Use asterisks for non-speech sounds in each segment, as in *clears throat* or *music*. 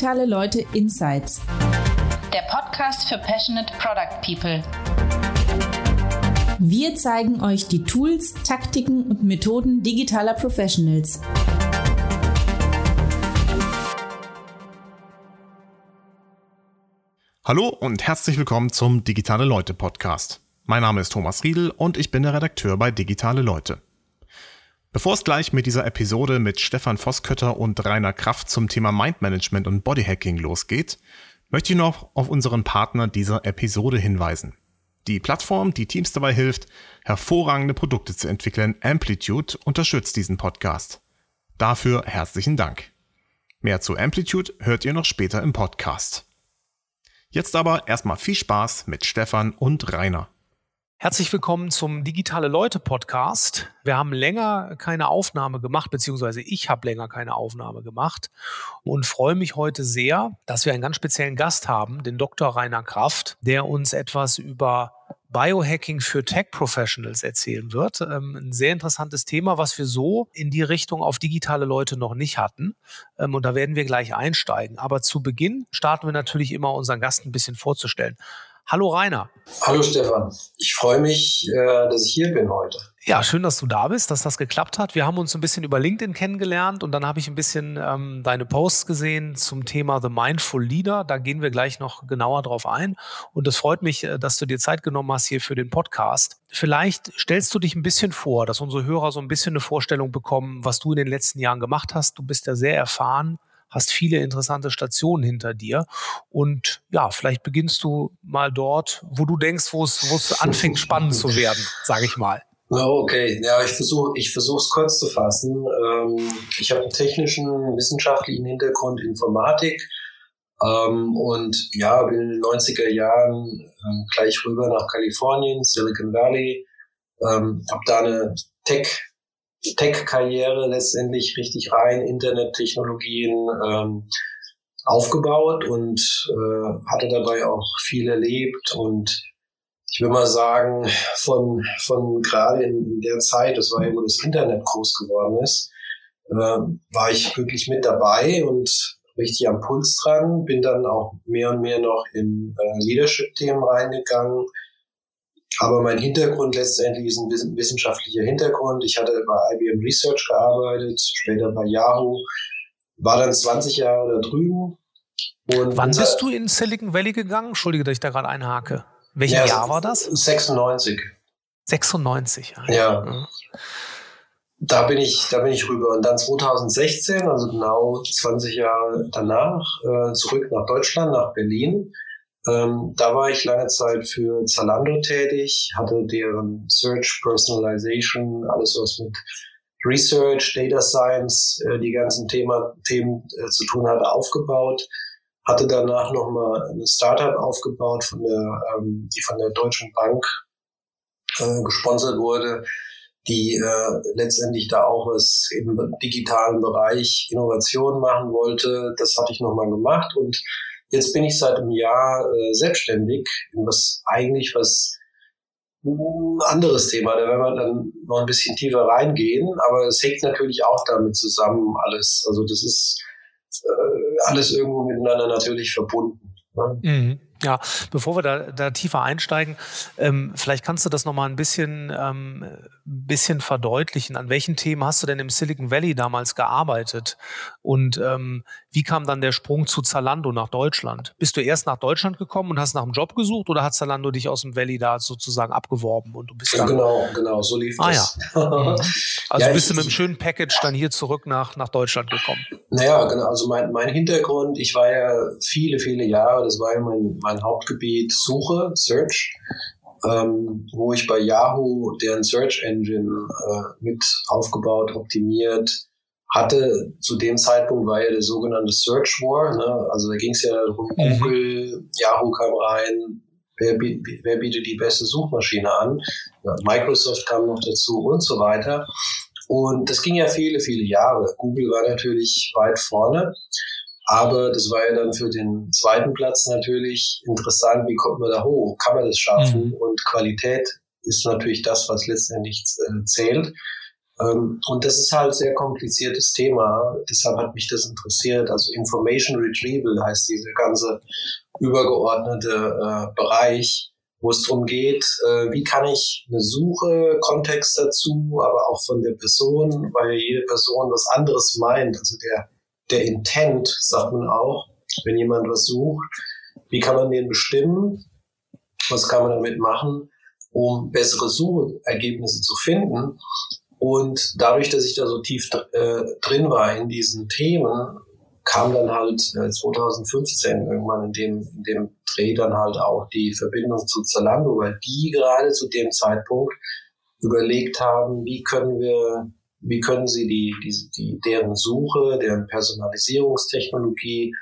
Digitale Leute Insights. Der Podcast für Passionate Product People. Wir zeigen euch die Tools, Taktiken und Methoden digitaler Professionals. Hallo und herzlich willkommen zum Digitale Leute Podcast. Mein Name ist Thomas Riedel und ich bin der Redakteur bei Digitale Leute. Bevor es gleich mit dieser Episode mit Stefan Vosskötter und Rainer Kraft zum Thema Mindmanagement und Bodyhacking losgeht, möchte ich noch auf unseren Partner dieser Episode hinweisen. Die Plattform, die Teams dabei hilft, hervorragende Produkte zu entwickeln, Amplitude, unterstützt diesen Podcast. Dafür herzlichen Dank. Mehr zu Amplitude hört ihr noch später im Podcast. Jetzt aber erstmal viel Spaß mit Stefan und Rainer. Herzlich willkommen zum Digitale Leute Podcast. Wir haben länger keine Aufnahme gemacht, beziehungsweise ich habe länger keine Aufnahme gemacht und freue mich heute sehr, dass wir einen ganz speziellen Gast haben, den Dr. Rainer Kraft, der uns etwas über Biohacking für Tech Professionals erzählen wird. Ähm, ein sehr interessantes Thema, was wir so in die Richtung auf digitale Leute noch nicht hatten. Ähm, und da werden wir gleich einsteigen. Aber zu Beginn starten wir natürlich immer unseren Gast ein bisschen vorzustellen. Hallo Rainer. Hallo Stefan. Ich freue mich, äh, dass ich hier bin heute. Ja, schön, dass du da bist, dass das geklappt hat. Wir haben uns ein bisschen über LinkedIn kennengelernt und dann habe ich ein bisschen ähm, deine Posts gesehen zum Thema The Mindful Leader. Da gehen wir gleich noch genauer drauf ein. Und es freut mich, äh, dass du dir Zeit genommen hast hier für den Podcast. Vielleicht stellst du dich ein bisschen vor, dass unsere Hörer so ein bisschen eine Vorstellung bekommen, was du in den letzten Jahren gemacht hast. Du bist ja sehr erfahren hast viele interessante Stationen hinter dir. Und ja, vielleicht beginnst du mal dort, wo du denkst, wo es, anfängt spannend zu werden, sage ich mal. Okay, ja, ich versuche ich es kurz zu fassen. Ähm, ich habe einen technischen, wissenschaftlichen Hintergrund Informatik ähm, und ja, bin in den 90er Jahren ähm, gleich rüber nach Kalifornien, Silicon Valley, ähm, habe da eine Tech Tech-Karriere letztendlich richtig rein, Internettechnologien ähm, aufgebaut und äh, hatte dabei auch viel erlebt und ich will mal sagen, von, von gerade in, der Zeit, das war ja, wo das Internet groß geworden ist, äh, war ich wirklich mit dabei und richtig am Puls dran, bin dann auch mehr und mehr noch in äh, Leadership-Themen reingegangen, aber mein Hintergrund letztendlich ist ein wissenschaftlicher Hintergrund. Ich hatte bei IBM Research gearbeitet, später bei Yahoo, war dann 20 Jahre da drüben. Und Wann bist du in Silicon Valley gegangen? Entschuldige, dass ich da gerade einhake. Welches ja, Jahr war das? 96. 96, ja. ja. ja. Da bin ich, da bin ich rüber. Und dann 2016, also genau 20 Jahre danach, äh, zurück nach Deutschland, nach Berlin ähm, da war ich lange Zeit für Zalando tätig, hatte deren Search, Personalization, alles was mit Research, Data Science, äh, die ganzen Thema, Themen äh, zu tun hat, aufgebaut. Hatte danach nochmal eine Startup aufgebaut, von der, ähm, die von der Deutschen Bank äh, gesponsert wurde, die äh, letztendlich da auch was im digitalen Bereich Innovation machen wollte. Das hatte ich nochmal gemacht und Jetzt bin ich seit einem Jahr äh, selbstständig, was eigentlich was ein anderes Thema, da werden wir dann noch ein bisschen tiefer reingehen, aber es hängt natürlich auch damit zusammen alles. Also das ist äh, alles irgendwo miteinander natürlich verbunden. Ne? Mhm. Ja, bevor wir da, da tiefer einsteigen, ähm, vielleicht kannst du das nochmal ein bisschen, ähm, bisschen verdeutlichen. An welchen Themen hast du denn im Silicon Valley damals gearbeitet? Und ähm, wie kam dann der Sprung zu Zalando nach Deutschland? Bist du erst nach Deutschland gekommen und hast nach einem Job gesucht oder hat Zalando dich aus dem Valley da sozusagen abgeworben und du bist dann Genau, genau, so lief ah, das. Ja. *laughs* Also ja, bist du mit einem schönen Package dann hier zurück nach, nach Deutschland gekommen? Naja, genau. Also mein, mein Hintergrund, ich war ja viele, viele Jahre, das war ja mein, mein Hauptgebiet Suche, Search. Ähm, wo ich bei Yahoo deren Search Engine äh, mit aufgebaut, optimiert, hatte zu dem Zeitpunkt war ja der sogenannte Search War. Ne? Also da ging es ja darum, mhm. Google, Yahoo kam rein, wer, wer, bietet die beste Suchmaschine an? Microsoft kam noch dazu und so weiter. Und das ging ja viele, viele Jahre. Google war natürlich weit vorne. Aber das war ja dann für den zweiten Platz natürlich interessant, wie kommt man da hoch? Kann man das schaffen? Mhm. Und Qualität ist natürlich das, was letztendlich äh, zählt. Ähm, und das ist halt sehr kompliziertes Thema. Deshalb hat mich das interessiert. Also Information Retrieval heißt dieser ganze übergeordnete äh, Bereich, wo es darum geht, äh, wie kann ich eine Suche, Kontext dazu, aber auch von der Person, weil jede Person was anderes meint. Also der, der Intent, sagt man auch, wenn jemand was sucht, wie kann man den bestimmen? Was kann man damit machen, um bessere Suchergebnisse zu finden? Und dadurch, dass ich da so tief äh, drin war in diesen Themen, kam dann halt äh, 2015 irgendwann in dem, in dem Dreh dann halt auch die Verbindung zu Zalando, weil die gerade zu dem Zeitpunkt überlegt haben, wie können wir, wie können sie die, die, die deren Suche, deren Personalisierungstechnologie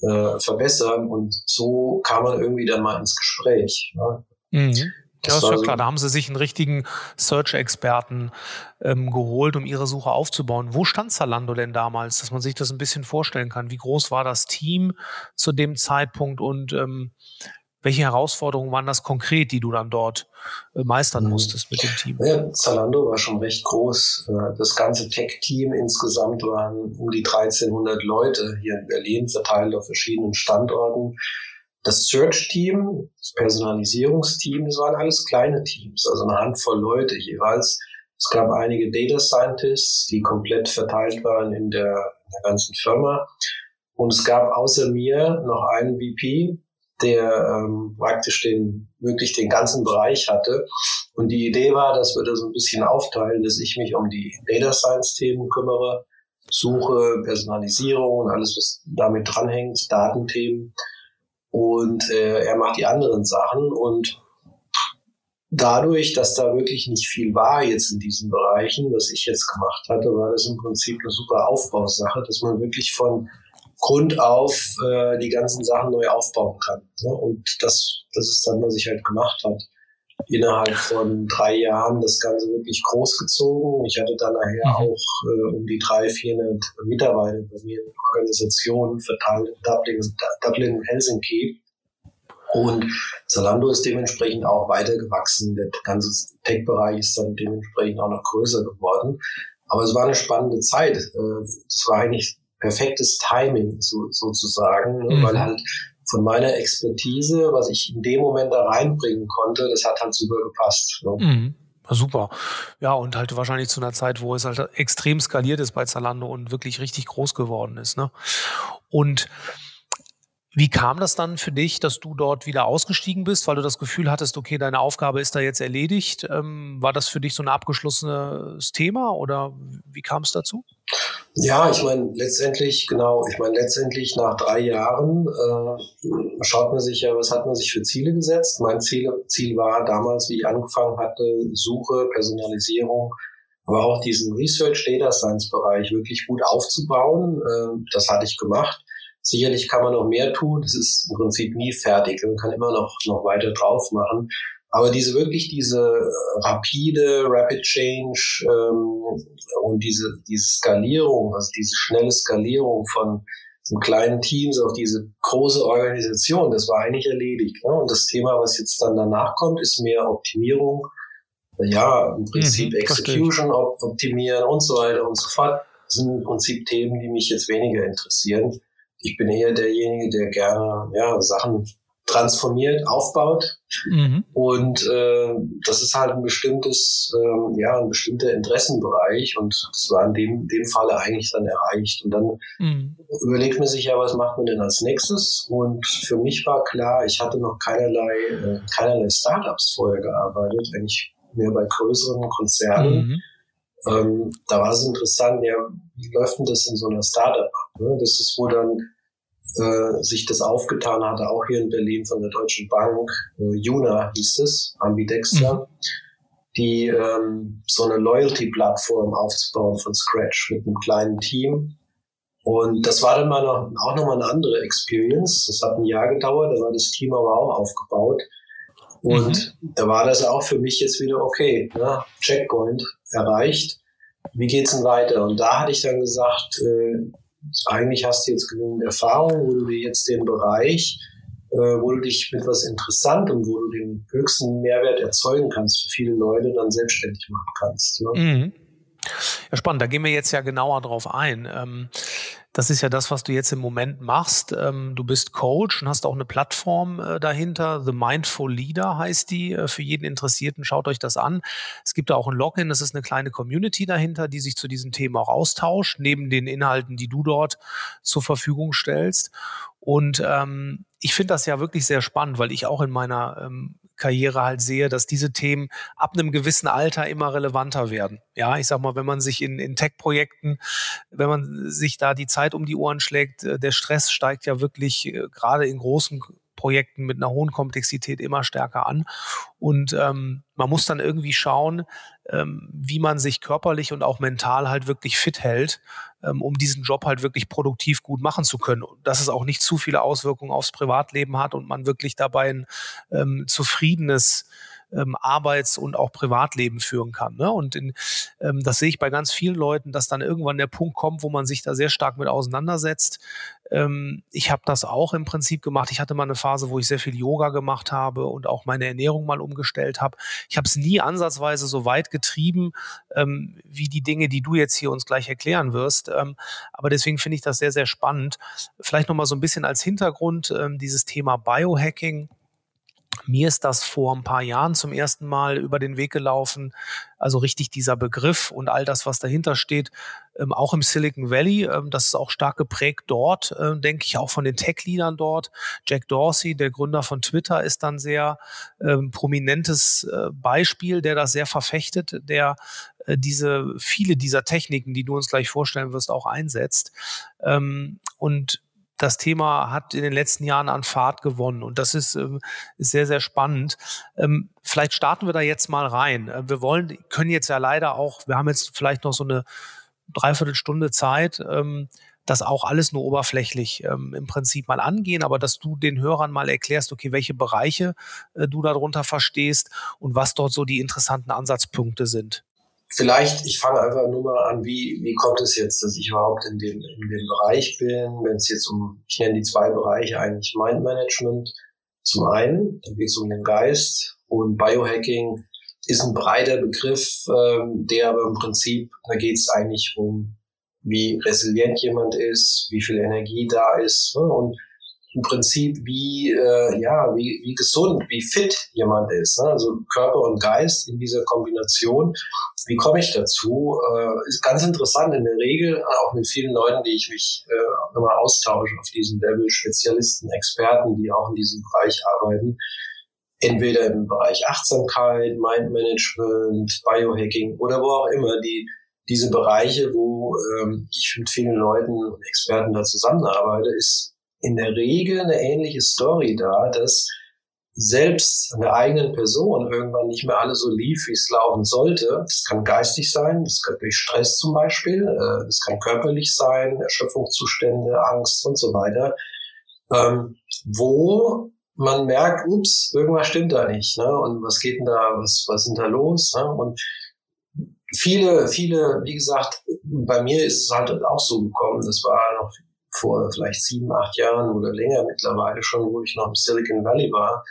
äh, verbessern und so kam man irgendwie dann mal ins Gespräch. Ne? Mhm. Ja, ist ja klar. Da haben sie sich einen richtigen Search-Experten ähm, geholt, um ihre Suche aufzubauen. Wo stand Zalando denn damals, dass man sich das ein bisschen vorstellen kann? Wie groß war das Team zu dem Zeitpunkt und ähm, welche Herausforderungen waren das konkret, die du dann dort äh, meistern mhm. musstest mit dem Team? Ja, Zalando war schon recht groß. Äh, das ganze Tech-Team insgesamt waren um die 1300 Leute hier in Berlin verteilt auf verschiedenen Standorten. Das Search-Team, das Personalisierungsteam, das waren alles kleine Teams, also eine Handvoll Leute jeweils. Es gab einige Data Scientists, die komplett verteilt waren in der, in der ganzen Firma. Und es gab außer mir noch einen VP, der ähm, praktisch den, wirklich den ganzen Bereich hatte. Und die Idee war, dass wir da so ein bisschen aufteilen, dass ich mich um die Data Science Themen kümmere, Suche, Personalisierung und alles, was damit dranhängt, Datenthemen und äh, er macht die anderen Sachen und dadurch, dass da wirklich nicht viel war jetzt in diesen Bereichen, was ich jetzt gemacht hatte, war das im Prinzip eine super Aufbausache, dass man wirklich von Grund auf äh, die ganzen Sachen neu aufbauen kann. Ne? Und das, das ist dann, was ich halt gemacht hat innerhalb von drei Jahren das Ganze wirklich großgezogen. Ich hatte dann nachher mhm. auch äh, um die drei, 400 Mitarbeiter bei mir in Organisationen verteilt in Dublin, Dublin Helsinki. Und Zalando ist dementsprechend auch weiter gewachsen. Der ganze Tech-Bereich ist dann dementsprechend auch noch größer geworden. Aber es war eine spannende Zeit. Äh, es war eigentlich perfektes Timing so, sozusagen, ne? mhm. weil halt von meiner Expertise, was ich in dem Moment da reinbringen konnte, das hat halt super gepasst. Ne? Mhm. Super. Ja, und halt wahrscheinlich zu einer Zeit, wo es halt extrem skaliert ist bei Zalando und wirklich richtig groß geworden ist. Ne? Und wie kam das dann für dich, dass du dort wieder ausgestiegen bist, weil du das Gefühl hattest, okay, deine Aufgabe ist da jetzt erledigt? Ähm, war das für dich so ein abgeschlossenes Thema oder wie kam es dazu? Ja, ich meine, letztendlich, genau, ich meine, letztendlich nach drei Jahren äh, schaut man sich ja, was hat man sich für Ziele gesetzt. Mein Ziel, Ziel war damals, wie ich angefangen hatte, Suche, Personalisierung, aber auch diesen Research Data Science Bereich wirklich gut aufzubauen. Äh, das hatte ich gemacht. Sicherlich kann man noch mehr tun. Das ist im Prinzip nie fertig. Man kann immer noch, noch weiter drauf machen. Aber diese wirklich diese rapide, rapid Change ähm, und diese, diese Skalierung, also diese schnelle Skalierung von so kleinen Teams auf diese große Organisation, das war eigentlich erledigt. Ne? Und das Thema, was jetzt dann danach kommt, ist mehr Optimierung. Ja, im Prinzip mhm, Execution optimieren und so weiter und so fort. Das sind im Prinzip Themen, die mich jetzt weniger interessieren. Ich bin eher derjenige, der gerne ja, Sachen transformiert, aufbaut. Mhm. Und äh, das ist halt ein bestimmtes, äh, ja, ein bestimmter Interessenbereich und das war in dem, dem Falle eigentlich dann erreicht. Und dann mhm. überlegt man sich ja, was macht man denn als nächstes? Und für mich war klar, ich hatte noch keinerlei, äh, keinerlei Startups vorher gearbeitet, eigentlich mehr bei größeren Konzernen. Mhm. Ähm, da war es interessant, ja, wie läuft denn das in so einer Startup ab? Ne? Das ist, wo dann äh, sich das aufgetan hatte, auch hier in Berlin von der Deutschen Bank. Äh, Juna hieß es, Ambidexter, mhm. die ähm, so eine Loyalty-Plattform aufzubauen von Scratch mit einem kleinen Team. Und das war dann mal noch, auch nochmal eine andere Experience. Das hat ein Jahr gedauert, da war das Team aber auch aufgebaut. Und mhm. da war das auch für mich jetzt wieder okay, ne? Checkpoint erreicht. Wie geht's denn weiter? Und da hatte ich dann gesagt, äh, eigentlich hast du jetzt genügend Erfahrung, wo du dir jetzt den Bereich, äh, wo du dich mit was Interessantem, wo du den höchsten Mehrwert erzeugen kannst für viele Leute, dann selbstständig machen kannst. Ne? Mhm. Ja, spannend. Da gehen wir jetzt ja genauer drauf ein. Ähm, das ist ja das, was du jetzt im Moment machst. Ähm, du bist Coach und hast auch eine Plattform äh, dahinter. The Mindful Leader heißt die. Äh, für jeden Interessierten schaut euch das an. Es gibt da auch ein Login. Es ist eine kleine Community dahinter, die sich zu diesem Thema auch austauscht, neben den Inhalten, die du dort zur Verfügung stellst. Und ähm, ich finde das ja wirklich sehr spannend, weil ich auch in meiner ähm, Karriere halt sehe, dass diese Themen ab einem gewissen Alter immer relevanter werden. Ja, ich sag mal, wenn man sich in, in Tech-Projekten, wenn man sich da die Zeit um die Ohren schlägt, äh, der Stress steigt ja wirklich äh, gerade in großen Projekten mit einer hohen Komplexität immer stärker an. Und ähm, man muss dann irgendwie schauen, ähm, wie man sich körperlich und auch mental halt wirklich fit hält, ähm, um diesen Job halt wirklich produktiv gut machen zu können. Dass es auch nicht zu viele Auswirkungen aufs Privatleben hat und man wirklich dabei ein ähm, zufriedenes ähm, Arbeits- und auch Privatleben führen kann. Ne? Und in, ähm, das sehe ich bei ganz vielen Leuten, dass dann irgendwann der Punkt kommt, wo man sich da sehr stark mit auseinandersetzt. Ähm, ich habe das auch im Prinzip gemacht. Ich hatte mal eine Phase, wo ich sehr viel Yoga gemacht habe und auch meine Ernährung mal umgestellt habe. Ich habe es nie ansatzweise so weit getrieben, ähm, wie die Dinge, die du jetzt hier uns gleich erklären wirst. Ähm, aber deswegen finde ich das sehr, sehr spannend. Vielleicht nochmal so ein bisschen als Hintergrund ähm, dieses Thema Biohacking mir ist das vor ein paar Jahren zum ersten Mal über den Weg gelaufen. Also richtig dieser Begriff und all das, was dahinter steht, ähm, auch im Silicon Valley. Ähm, das ist auch stark geprägt dort, äh, denke ich, auch von den Tech-Leadern dort. Jack Dorsey, der Gründer von Twitter, ist dann sehr ähm, prominentes äh, Beispiel, der das sehr verfechtet, der äh, diese viele dieser Techniken, die du uns gleich vorstellen wirst, auch einsetzt. Ähm, und das Thema hat in den letzten Jahren an Fahrt gewonnen und das ist, ähm, ist sehr, sehr spannend. Ähm, vielleicht starten wir da jetzt mal rein. Äh, wir wollen, können jetzt ja leider auch, wir haben jetzt vielleicht noch so eine Dreiviertelstunde Zeit, ähm, das auch alles nur oberflächlich ähm, im Prinzip mal angehen, aber dass du den Hörern mal erklärst, okay, welche Bereiche äh, du darunter verstehst und was dort so die interessanten Ansatzpunkte sind. Vielleicht, ich fange einfach nur mal an, wie, wie kommt es jetzt, dass ich überhaupt in dem, in dem Bereich bin, wenn es jetzt um, ich nenne die zwei Bereiche eigentlich Mind Management. Zum einen, da geht es um den Geist und Biohacking ist ein breiter Begriff, ähm, der aber im Prinzip, da geht es eigentlich um, wie resilient jemand ist, wie viel Energie da ist ne? und im Prinzip, wie, äh, ja, wie, wie gesund, wie fit jemand ist. Ne? Also Körper und Geist in dieser Kombination. Wie komme ich dazu? Äh, ist ganz interessant in der Regel, auch mit vielen Leuten, die ich mich äh, immer austausche auf diesem Level, Spezialisten, Experten, die auch in diesem Bereich arbeiten. Entweder im Bereich Achtsamkeit, Mindmanagement, Biohacking oder wo auch immer, die diese Bereiche, wo ähm, ich mit vielen Leuten und Experten da zusammenarbeite, ist in der Regel eine ähnliche Story da, dass selbst der eigenen Person irgendwann nicht mehr alles so lief, wie es laufen sollte. Das kann geistig sein, das kann durch Stress zum Beispiel, äh, das kann körperlich sein, Erschöpfungszustände, Angst und so weiter, ähm, wo man merkt, ups, irgendwas stimmt da nicht, ne? Und was geht denn da, was, was sind da los? Ne? Und viele, viele, wie gesagt, bei mir ist es halt auch so gekommen, das war noch vor vielleicht sieben, acht Jahren oder länger mittlerweile schon, wo ich noch im Silicon Valley war,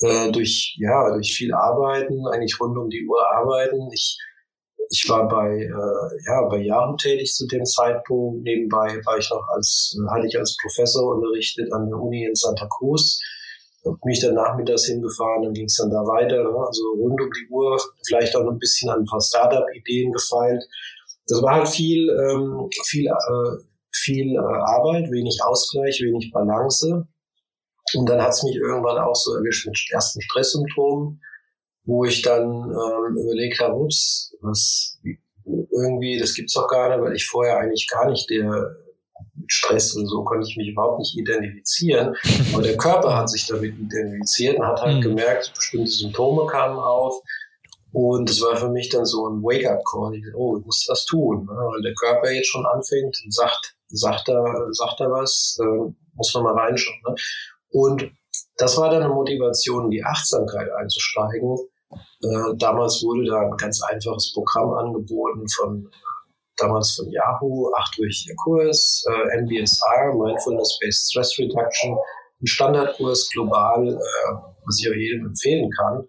äh, durch, ja, durch viel Arbeiten, eigentlich rund um die Uhr arbeiten. Ich, ich war bei, äh, ja, bei Yahoo tätig zu dem Zeitpunkt. Nebenbei war ich noch als, hatte ich als Professor unterrichtet an der Uni in Santa Cruz. Hab mich dann nachmittags hingefahren, dann ging es dann da weiter, ne? also rund um die Uhr, vielleicht auch noch ein bisschen an ein paar Startup-Ideen gefeilt. Das war halt viel, ähm, viel äh, viel äh, Arbeit, wenig Ausgleich, wenig Balance. Und dann hat es mich irgendwann auch so erwischt mit ersten Stresssymptomen, wo ich dann ähm, überlegt habe, ups, was irgendwie, das gibt's doch gar nicht, weil ich vorher eigentlich gar nicht der Stress und so konnte ich mich überhaupt nicht identifizieren. *laughs* Aber der Körper hat sich damit identifiziert und hat halt mhm. gemerkt, bestimmte Symptome kamen auf. Und das war für mich dann so ein Wake-up-Call. Oh, ich muss was tun, ne? weil der Körper jetzt schon anfängt und sagt, sagt er, sagt er was, äh, muss man mal reinschauen. Ne? Und das war dann eine Motivation, in die Achtsamkeit einzusteigen. Äh, damals wurde da ein ganz einfaches Programm angeboten von damals von Yahoo, achtwöchiger Kurs, äh, MBSR, Mindfulness-Based Stress Reduction, ein Standardkurs global, äh, was ich auch jedem empfehlen kann,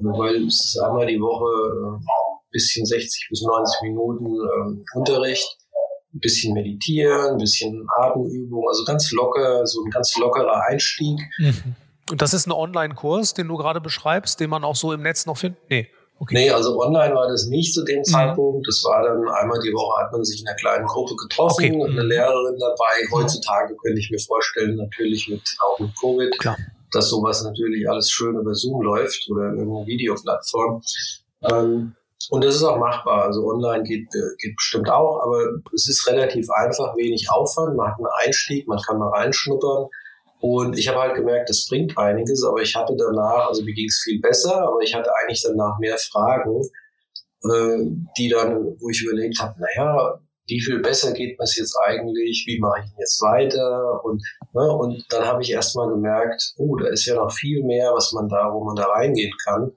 weil es ist einmal die Woche äh, bisschen 60 bis 90 Minuten ähm, Unterricht, ein bisschen meditieren, ein bisschen Atemübung, also ganz locker, so ein ganz lockerer Einstieg. Mhm. Und das ist ein Online-Kurs, den du gerade beschreibst, den man auch so im Netz noch findet? Nee. Okay. Nee, also online war das nicht zu dem mhm. Zeitpunkt. Das war dann einmal die Woche hat man sich in einer kleinen Gruppe getroffen, okay. eine Lehrerin dabei. Heutzutage könnte ich mir vorstellen, natürlich mit auch mit Covid, Klar. dass sowas natürlich alles schön über Zoom läuft oder irgendeine Videoplattform. Ähm, und das ist auch machbar. Also online geht, geht bestimmt auch, aber es ist relativ einfach, wenig Aufwand. Man hat einen Einstieg, man kann mal reinschnuppern. Und ich habe halt gemerkt, das bringt einiges, aber ich hatte danach, also mir ging es viel besser, aber ich hatte eigentlich danach mehr Fragen, äh, die dann, wo ich überlegt habe, naja, wie viel besser geht es jetzt eigentlich, wie mache ich denn jetzt weiter? Und, ne, und dann habe ich erst mal gemerkt, oh, da ist ja noch viel mehr, was man da, wo man da reingehen kann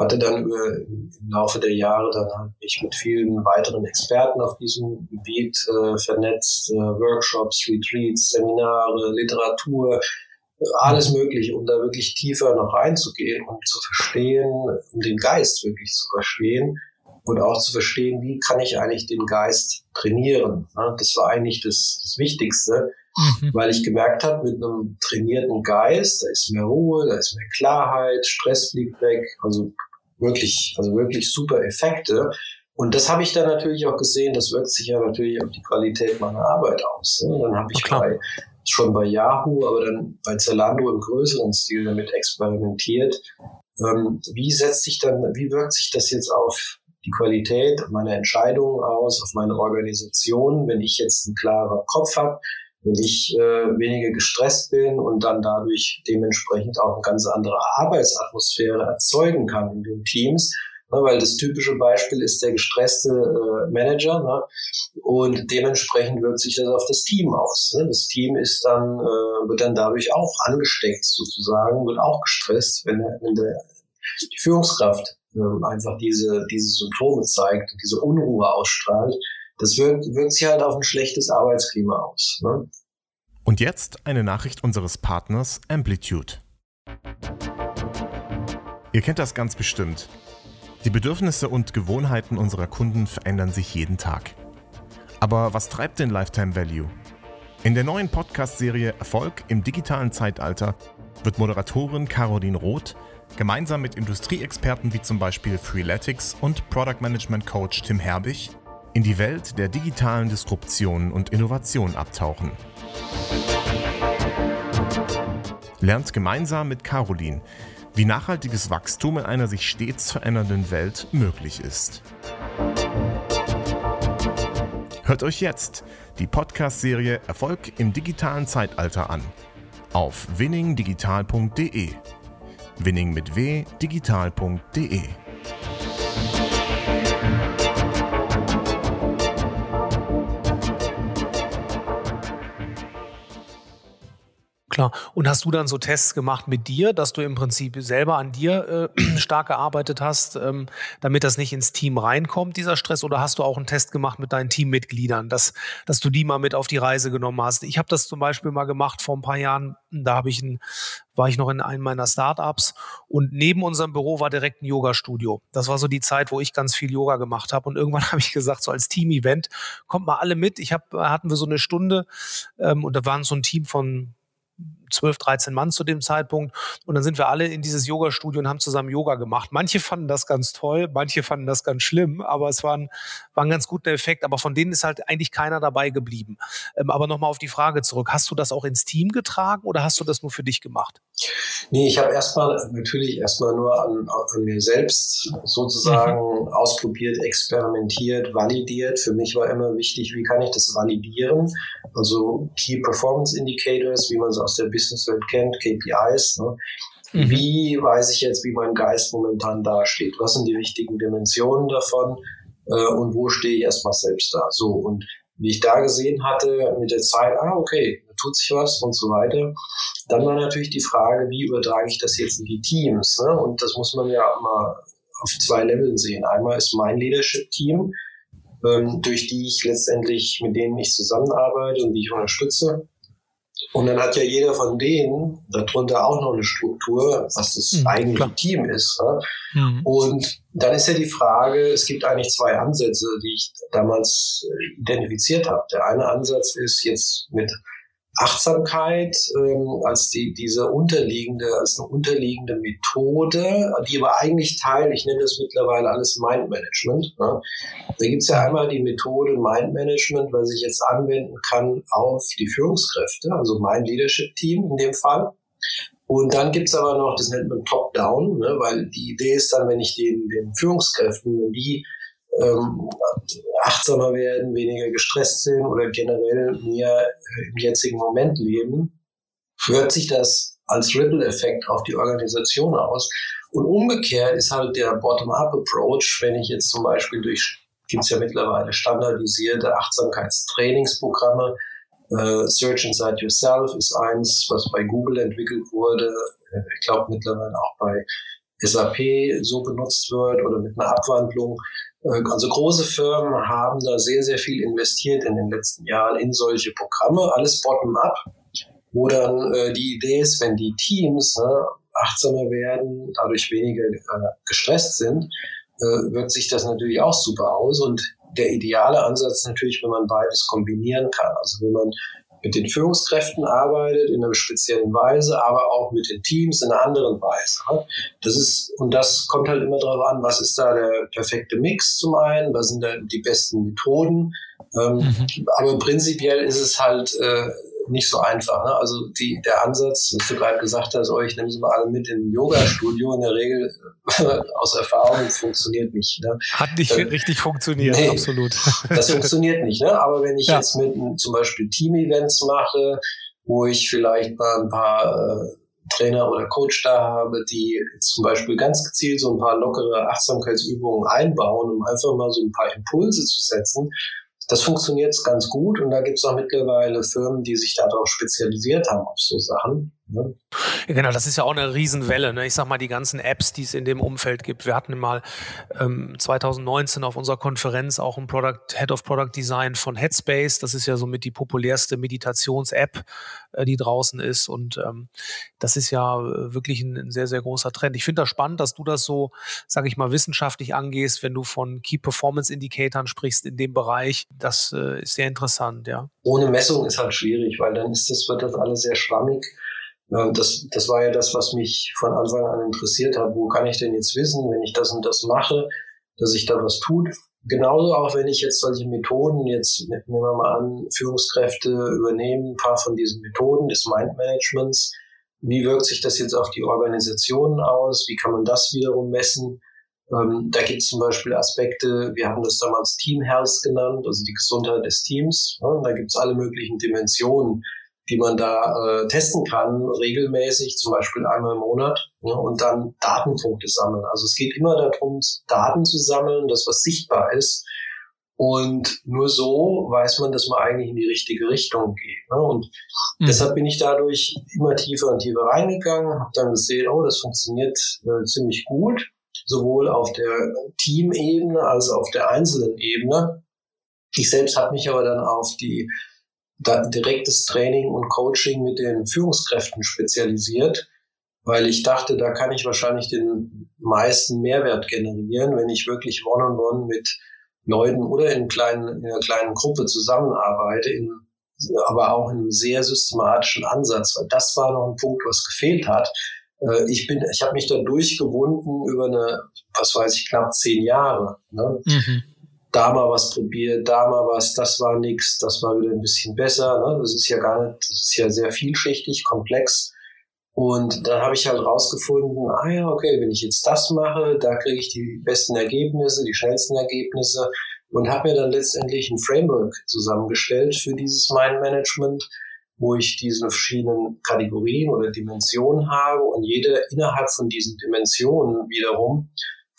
hatte dann über, im Laufe der Jahre dann halt mich mit vielen weiteren Experten auf diesem Gebiet äh, vernetzt, äh, Workshops, Retreats, Seminare, Literatur, alles Mögliche, um da wirklich tiefer noch reinzugehen und zu verstehen, um den Geist wirklich zu verstehen und auch zu verstehen, wie kann ich eigentlich den Geist trainieren. Ne? Das war eigentlich das, das Wichtigste mhm. weil ich gemerkt habe, mit einem trainierten Geist, da ist mehr Ruhe, da ist mehr Klarheit, Stress fliegt weg, also wirklich, also wirklich super Effekte. Und das habe ich dann natürlich auch gesehen, das wirkt sich ja natürlich auf die Qualität meiner Arbeit aus. Ne? Dann habe ich bei, schon bei Yahoo, aber dann bei Zalando im größeren Stil damit experimentiert. Ähm, wie setzt sich dann, wie wirkt sich das jetzt auf die Qualität meiner Entscheidungen aus, auf meine Organisation, wenn ich jetzt einen klaren Kopf habe, wenn ich äh, weniger gestresst bin und dann dadurch dementsprechend auch eine ganz andere Arbeitsatmosphäre erzeugen kann in den Teams. Ne, weil das typische Beispiel ist der gestresste äh, Manager ne, und dementsprechend wirkt sich das auf das Team aus. Ne. Das Team ist dann, äh, wird dann dadurch auch angesteckt sozusagen, wird auch gestresst, wenn, wenn der, die Führungskraft äh, einfach diese, diese Symptome zeigt, diese Unruhe ausstrahlt, das wirkt, wirkt sich halt auf ein schlechtes Arbeitsklima aus. Ne? Und jetzt eine Nachricht unseres Partners Amplitude. Ihr kennt das ganz bestimmt. Die Bedürfnisse und Gewohnheiten unserer Kunden verändern sich jeden Tag. Aber was treibt den Lifetime Value? In der neuen Podcast-Serie Erfolg im digitalen Zeitalter wird Moderatorin Caroline Roth gemeinsam mit Industrieexperten wie zum Beispiel Freeletics und Product Management Coach Tim Herbig in die Welt der digitalen Disruption und Innovation abtauchen. Lernt gemeinsam mit Caroline, wie nachhaltiges Wachstum in einer sich stets verändernden Welt möglich ist. Hört euch jetzt die Podcast-Serie Erfolg im digitalen Zeitalter an auf winningdigital.de. Winning mit w digital.de. Klar. Und hast du dann so Tests gemacht mit dir, dass du im Prinzip selber an dir äh, *clears throat* stark gearbeitet hast, ähm, damit das nicht ins Team reinkommt, dieser Stress? Oder hast du auch einen Test gemacht mit deinen Teammitgliedern, dass, dass du die mal mit auf die Reise genommen hast? Ich habe das zum Beispiel mal gemacht vor ein paar Jahren. Da habe ich ein, war ich noch in einem meiner Startups und neben unserem Büro war direkt ein Yoga-Studio. Das war so die Zeit, wo ich ganz viel Yoga gemacht habe. Und irgendwann *laughs* habe ich gesagt, so als Team-Event, kommt mal alle mit. Ich hab, hatten wir so eine Stunde ähm, und da waren so ein Team von 12, 13 Mann zu dem Zeitpunkt. Und dann sind wir alle in dieses Yoga-Studio und haben zusammen Yoga gemacht. Manche fanden das ganz toll, manche fanden das ganz schlimm, aber es war ein, war ein ganz guter Effekt. Aber von denen ist halt eigentlich keiner dabei geblieben. Ähm, aber nochmal auf die Frage zurück. Hast du das auch ins Team getragen oder hast du das nur für dich gemacht? Nee, ich habe erstmal natürlich erstmal nur an, an mir selbst sozusagen mhm. ausprobiert, experimentiert, validiert. Für mich war immer wichtig, wie kann ich das validieren? Also Key Performance Indicators, wie man es aus der Businesswelt kennt, KPIs. Ne? Mhm. Wie weiß ich jetzt, wie mein Geist momentan dasteht? Was sind die wichtigen Dimensionen davon? Äh, und wo stehe ich erstmal selbst da? So, und wie ich da gesehen hatte mit der Zeit, ah, okay, da tut sich was und so weiter. Dann war natürlich die Frage, wie übertrage ich das jetzt in die Teams? Ne? Und das muss man ja immer auf zwei Leveln sehen. Einmal ist mein Leadership-Team, ähm, durch die ich letztendlich, mit denen ich zusammenarbeite und die ich unterstütze. Und dann hat ja jeder von denen darunter auch noch eine Struktur, was das mhm, eigentliche klar. Team ist. Ne? Mhm. Und dann ist ja die Frage, es gibt eigentlich zwei Ansätze, die ich damals äh, identifiziert habe. Der eine Ansatz ist jetzt mit Achtsamkeit ähm, als die, diese unterliegende, als eine unterliegende Methode, die aber eigentlich Teil, ich nenne das mittlerweile alles Mind Management. Ne? Da gibt's ja einmal die Methode Mind Management, was ich jetzt anwenden kann auf die Führungskräfte, also mein Leadership Team in dem Fall. Und dann gibt's aber noch, das nennt man Top-Down, ne? weil die Idee ist dann, wenn ich den, den Führungskräften, wenn die ähm, achtsamer werden, weniger gestresst sind oder generell mehr im jetzigen Moment leben, wirkt sich das als Ripple-Effekt auf die Organisation aus. Und umgekehrt ist halt der Bottom-up-Approach, wenn ich jetzt zum Beispiel durch, gibt es ja mittlerweile standardisierte Achtsamkeitstrainingsprogramme, äh, Search Inside Yourself ist eins, was bei Google entwickelt wurde, äh, ich glaube mittlerweile auch bei SAP so benutzt wird oder mit einer Abwandlung. Äh, also große Firmen haben da sehr, sehr viel investiert in den letzten Jahren in solche Programme, alles bottom-up, wo dann äh, die Idee ist, wenn die Teams ne, achtsamer werden, dadurch weniger äh, gestresst sind, äh, wirkt sich das natürlich auch super aus. Und der ideale Ansatz natürlich, wenn man beides kombinieren kann. Also wenn man mit den Führungskräften arbeitet in einer speziellen Weise, aber auch mit den Teams in einer anderen Weise. Das ist, und das kommt halt immer darauf an, was ist da der perfekte Mix zum einen, was sind da die besten Methoden. Ähm, mhm. Aber prinzipiell ist es halt äh, nicht so einfach. Ne? Also die, der Ansatz, was du gerade gesagt hast, euch nehmen Sie mal alle mit in ein Yoga-Studio, in der Regel *laughs* aus Erfahrung funktioniert nicht. Ne? Hat nicht äh, richtig funktioniert, nee, absolut. *laughs* Das funktioniert nicht. Ne? Aber wenn ich ja. jetzt mit zum Beispiel Team-Events mache, wo ich vielleicht mal ein paar äh, Trainer oder Coach da habe, die zum Beispiel ganz gezielt so ein paar lockere Achtsamkeitsübungen einbauen, um einfach mal so ein paar Impulse zu setzen, das funktioniert ganz gut und da gibt es auch mittlerweile Firmen, die sich darauf spezialisiert haben, auf so Sachen. Ne? Genau, das ist ja auch eine Riesenwelle. Ne? Ich sag mal, die ganzen Apps, die es in dem Umfeld gibt. Wir hatten mal ähm, 2019 auf unserer Konferenz auch ein Product, Head of Product Design von Headspace. Das ist ja somit die populärste Meditations-App, äh, die draußen ist. Und ähm, das ist ja äh, wirklich ein, ein, sehr, sehr großer Trend. Ich finde das spannend, dass du das so, sage ich mal, wissenschaftlich angehst, wenn du von Key Performance Indicatoren sprichst in dem Bereich. Das äh, ist sehr interessant, ja. Ohne Messung ist halt schwierig, weil dann ist das, wird das alles sehr schwammig. Das, das war ja das, was mich von Anfang an interessiert hat. Wo kann ich denn jetzt wissen, wenn ich das und das mache, dass sich da was tut? Genauso auch, wenn ich jetzt solche Methoden, jetzt nehmen wir mal an, Führungskräfte übernehmen, ein paar von diesen Methoden des Mindmanagements. Wie wirkt sich das jetzt auf die Organisationen aus? Wie kann man das wiederum messen? Ähm, da gibt es zum Beispiel Aspekte, wir haben das damals Team Health genannt, also die Gesundheit des Teams. Ja, da gibt es alle möglichen Dimensionen die man da äh, testen kann, regelmäßig, zum Beispiel einmal im Monat, ne, und dann Datenpunkte sammeln. Also es geht immer darum, Daten zu sammeln, das was sichtbar ist. Und nur so weiß man, dass man eigentlich in die richtige Richtung geht. Ne? Und mhm. deshalb bin ich dadurch immer tiefer und tiefer reingegangen, habe dann gesehen, oh, das funktioniert äh, ziemlich gut, sowohl auf der Teamebene als auch auf der einzelnen Ebene. Ich selbst habe mich aber dann auf die direktes Training und Coaching mit den Führungskräften spezialisiert, weil ich dachte, da kann ich wahrscheinlich den meisten Mehrwert generieren, wenn ich wirklich one-on-one -on -one mit Leuten oder in, kleinen, in einer kleinen Gruppe zusammenarbeite, in, aber auch in einem sehr systematischen Ansatz, weil das war noch ein Punkt, was gefehlt hat. Äh, ich bin, ich habe mich da durchgewunden über eine, was weiß ich, knapp zehn Jahre. Ne? Mhm da mal was probiert, da mal was, das war nix, das war wieder ein bisschen besser. Ne? Das ist ja gar nicht, das ist ja sehr vielschichtig, komplex. Und dann habe ich halt rausgefunden, ah ja, okay, wenn ich jetzt das mache, da kriege ich die besten Ergebnisse, die schnellsten Ergebnisse und habe mir dann letztendlich ein Framework zusammengestellt für dieses Mind Management, wo ich diese verschiedenen Kategorien oder Dimensionen habe und jede innerhalb von diesen Dimensionen wiederum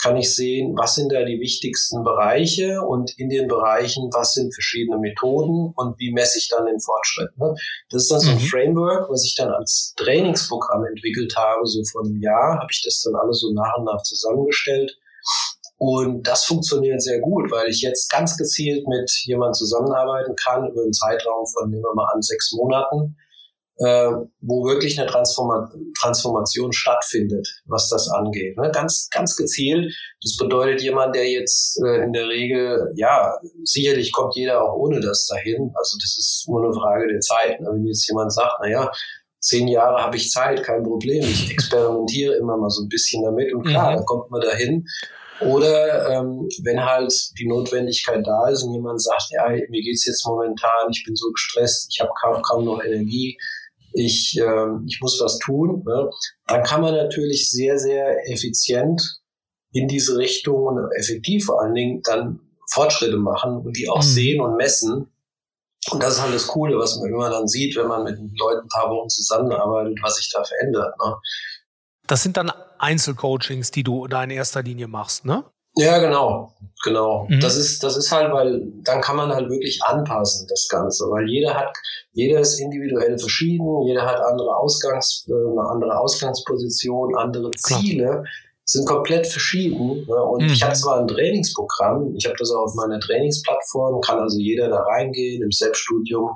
kann ich sehen, was sind da die wichtigsten Bereiche und in den Bereichen, was sind verschiedene Methoden und wie messe ich dann den Fortschritt. Ne? Das ist dann so ein mhm. Framework, was ich dann als Trainingsprogramm entwickelt habe. So vor einem Jahr habe ich das dann alles so nach und nach zusammengestellt. Und das funktioniert sehr gut, weil ich jetzt ganz gezielt mit jemandem zusammenarbeiten kann über einen Zeitraum von, nehmen wir mal an, sechs Monaten äh, wo wirklich eine Transforma Transformation stattfindet, was das angeht. Ne? Ganz, ganz gezielt. Das bedeutet jemand, der jetzt äh, in der Regel, ja, sicherlich kommt jeder auch ohne das dahin. Also das ist nur eine Frage der Zeit. Ne? Wenn jetzt jemand sagt, na ja, zehn Jahre habe ich Zeit, kein Problem. Ich experimentiere immer mal so ein bisschen damit und klar, mhm. dann kommt man dahin. Oder ähm, wenn halt die Notwendigkeit da ist und jemand sagt, ja, mir geht's jetzt momentan, ich bin so gestresst, ich habe kaum, kaum noch Energie, ich, äh, ich muss was tun, ne? dann kann man natürlich sehr, sehr effizient in diese Richtung und effektiv vor allen Dingen dann Fortschritte machen und die auch mhm. sehen und messen. Und das ist halt das Coole, was man immer dann sieht, wenn man mit Leuten ein paar Wochen zusammenarbeitet, was sich da verändert. Ne? Das sind dann Einzelcoachings, die du da in erster Linie machst, ne? Ja, genau, genau. Mhm. Das ist, das ist halt, weil dann kann man halt wirklich anpassen, das Ganze, weil jeder hat, jeder ist individuell verschieden, jeder hat andere Ausgangs, äh, eine andere Ausgangsposition, andere Ziele, Klar. sind komplett verschieden. Ne? Und mhm. ich habe zwar ein Trainingsprogramm, ich habe das auch auf meiner Trainingsplattform, kann also jeder da reingehen im Selbststudium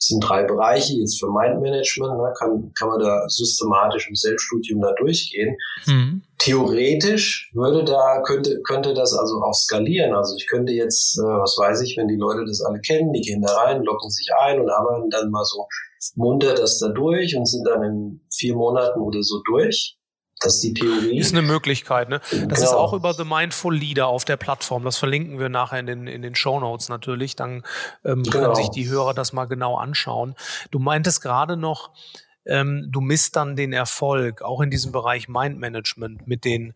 das sind drei Bereiche. Jetzt für Mindmanagement ne, kann, kann man da systematisch im Selbststudium da durchgehen. Mhm. Theoretisch würde da, könnte, könnte das also auch skalieren. Also ich könnte jetzt, äh, was weiß ich, wenn die Leute das alle kennen, die gehen da rein, locken sich ein und arbeiten dann mal so munter das da durch und sind dann in vier Monaten oder so durch. Das ist die Theorie. Ist eine Möglichkeit, ne? Das genau. ist auch über The Mindful Leader auf der Plattform. Das verlinken wir nachher in den, in den Show Notes natürlich. Dann ähm, genau. können sich die Hörer das mal genau anschauen. Du meintest gerade noch, ähm, du misst dann den Erfolg, auch in diesem Bereich Mindmanagement mit den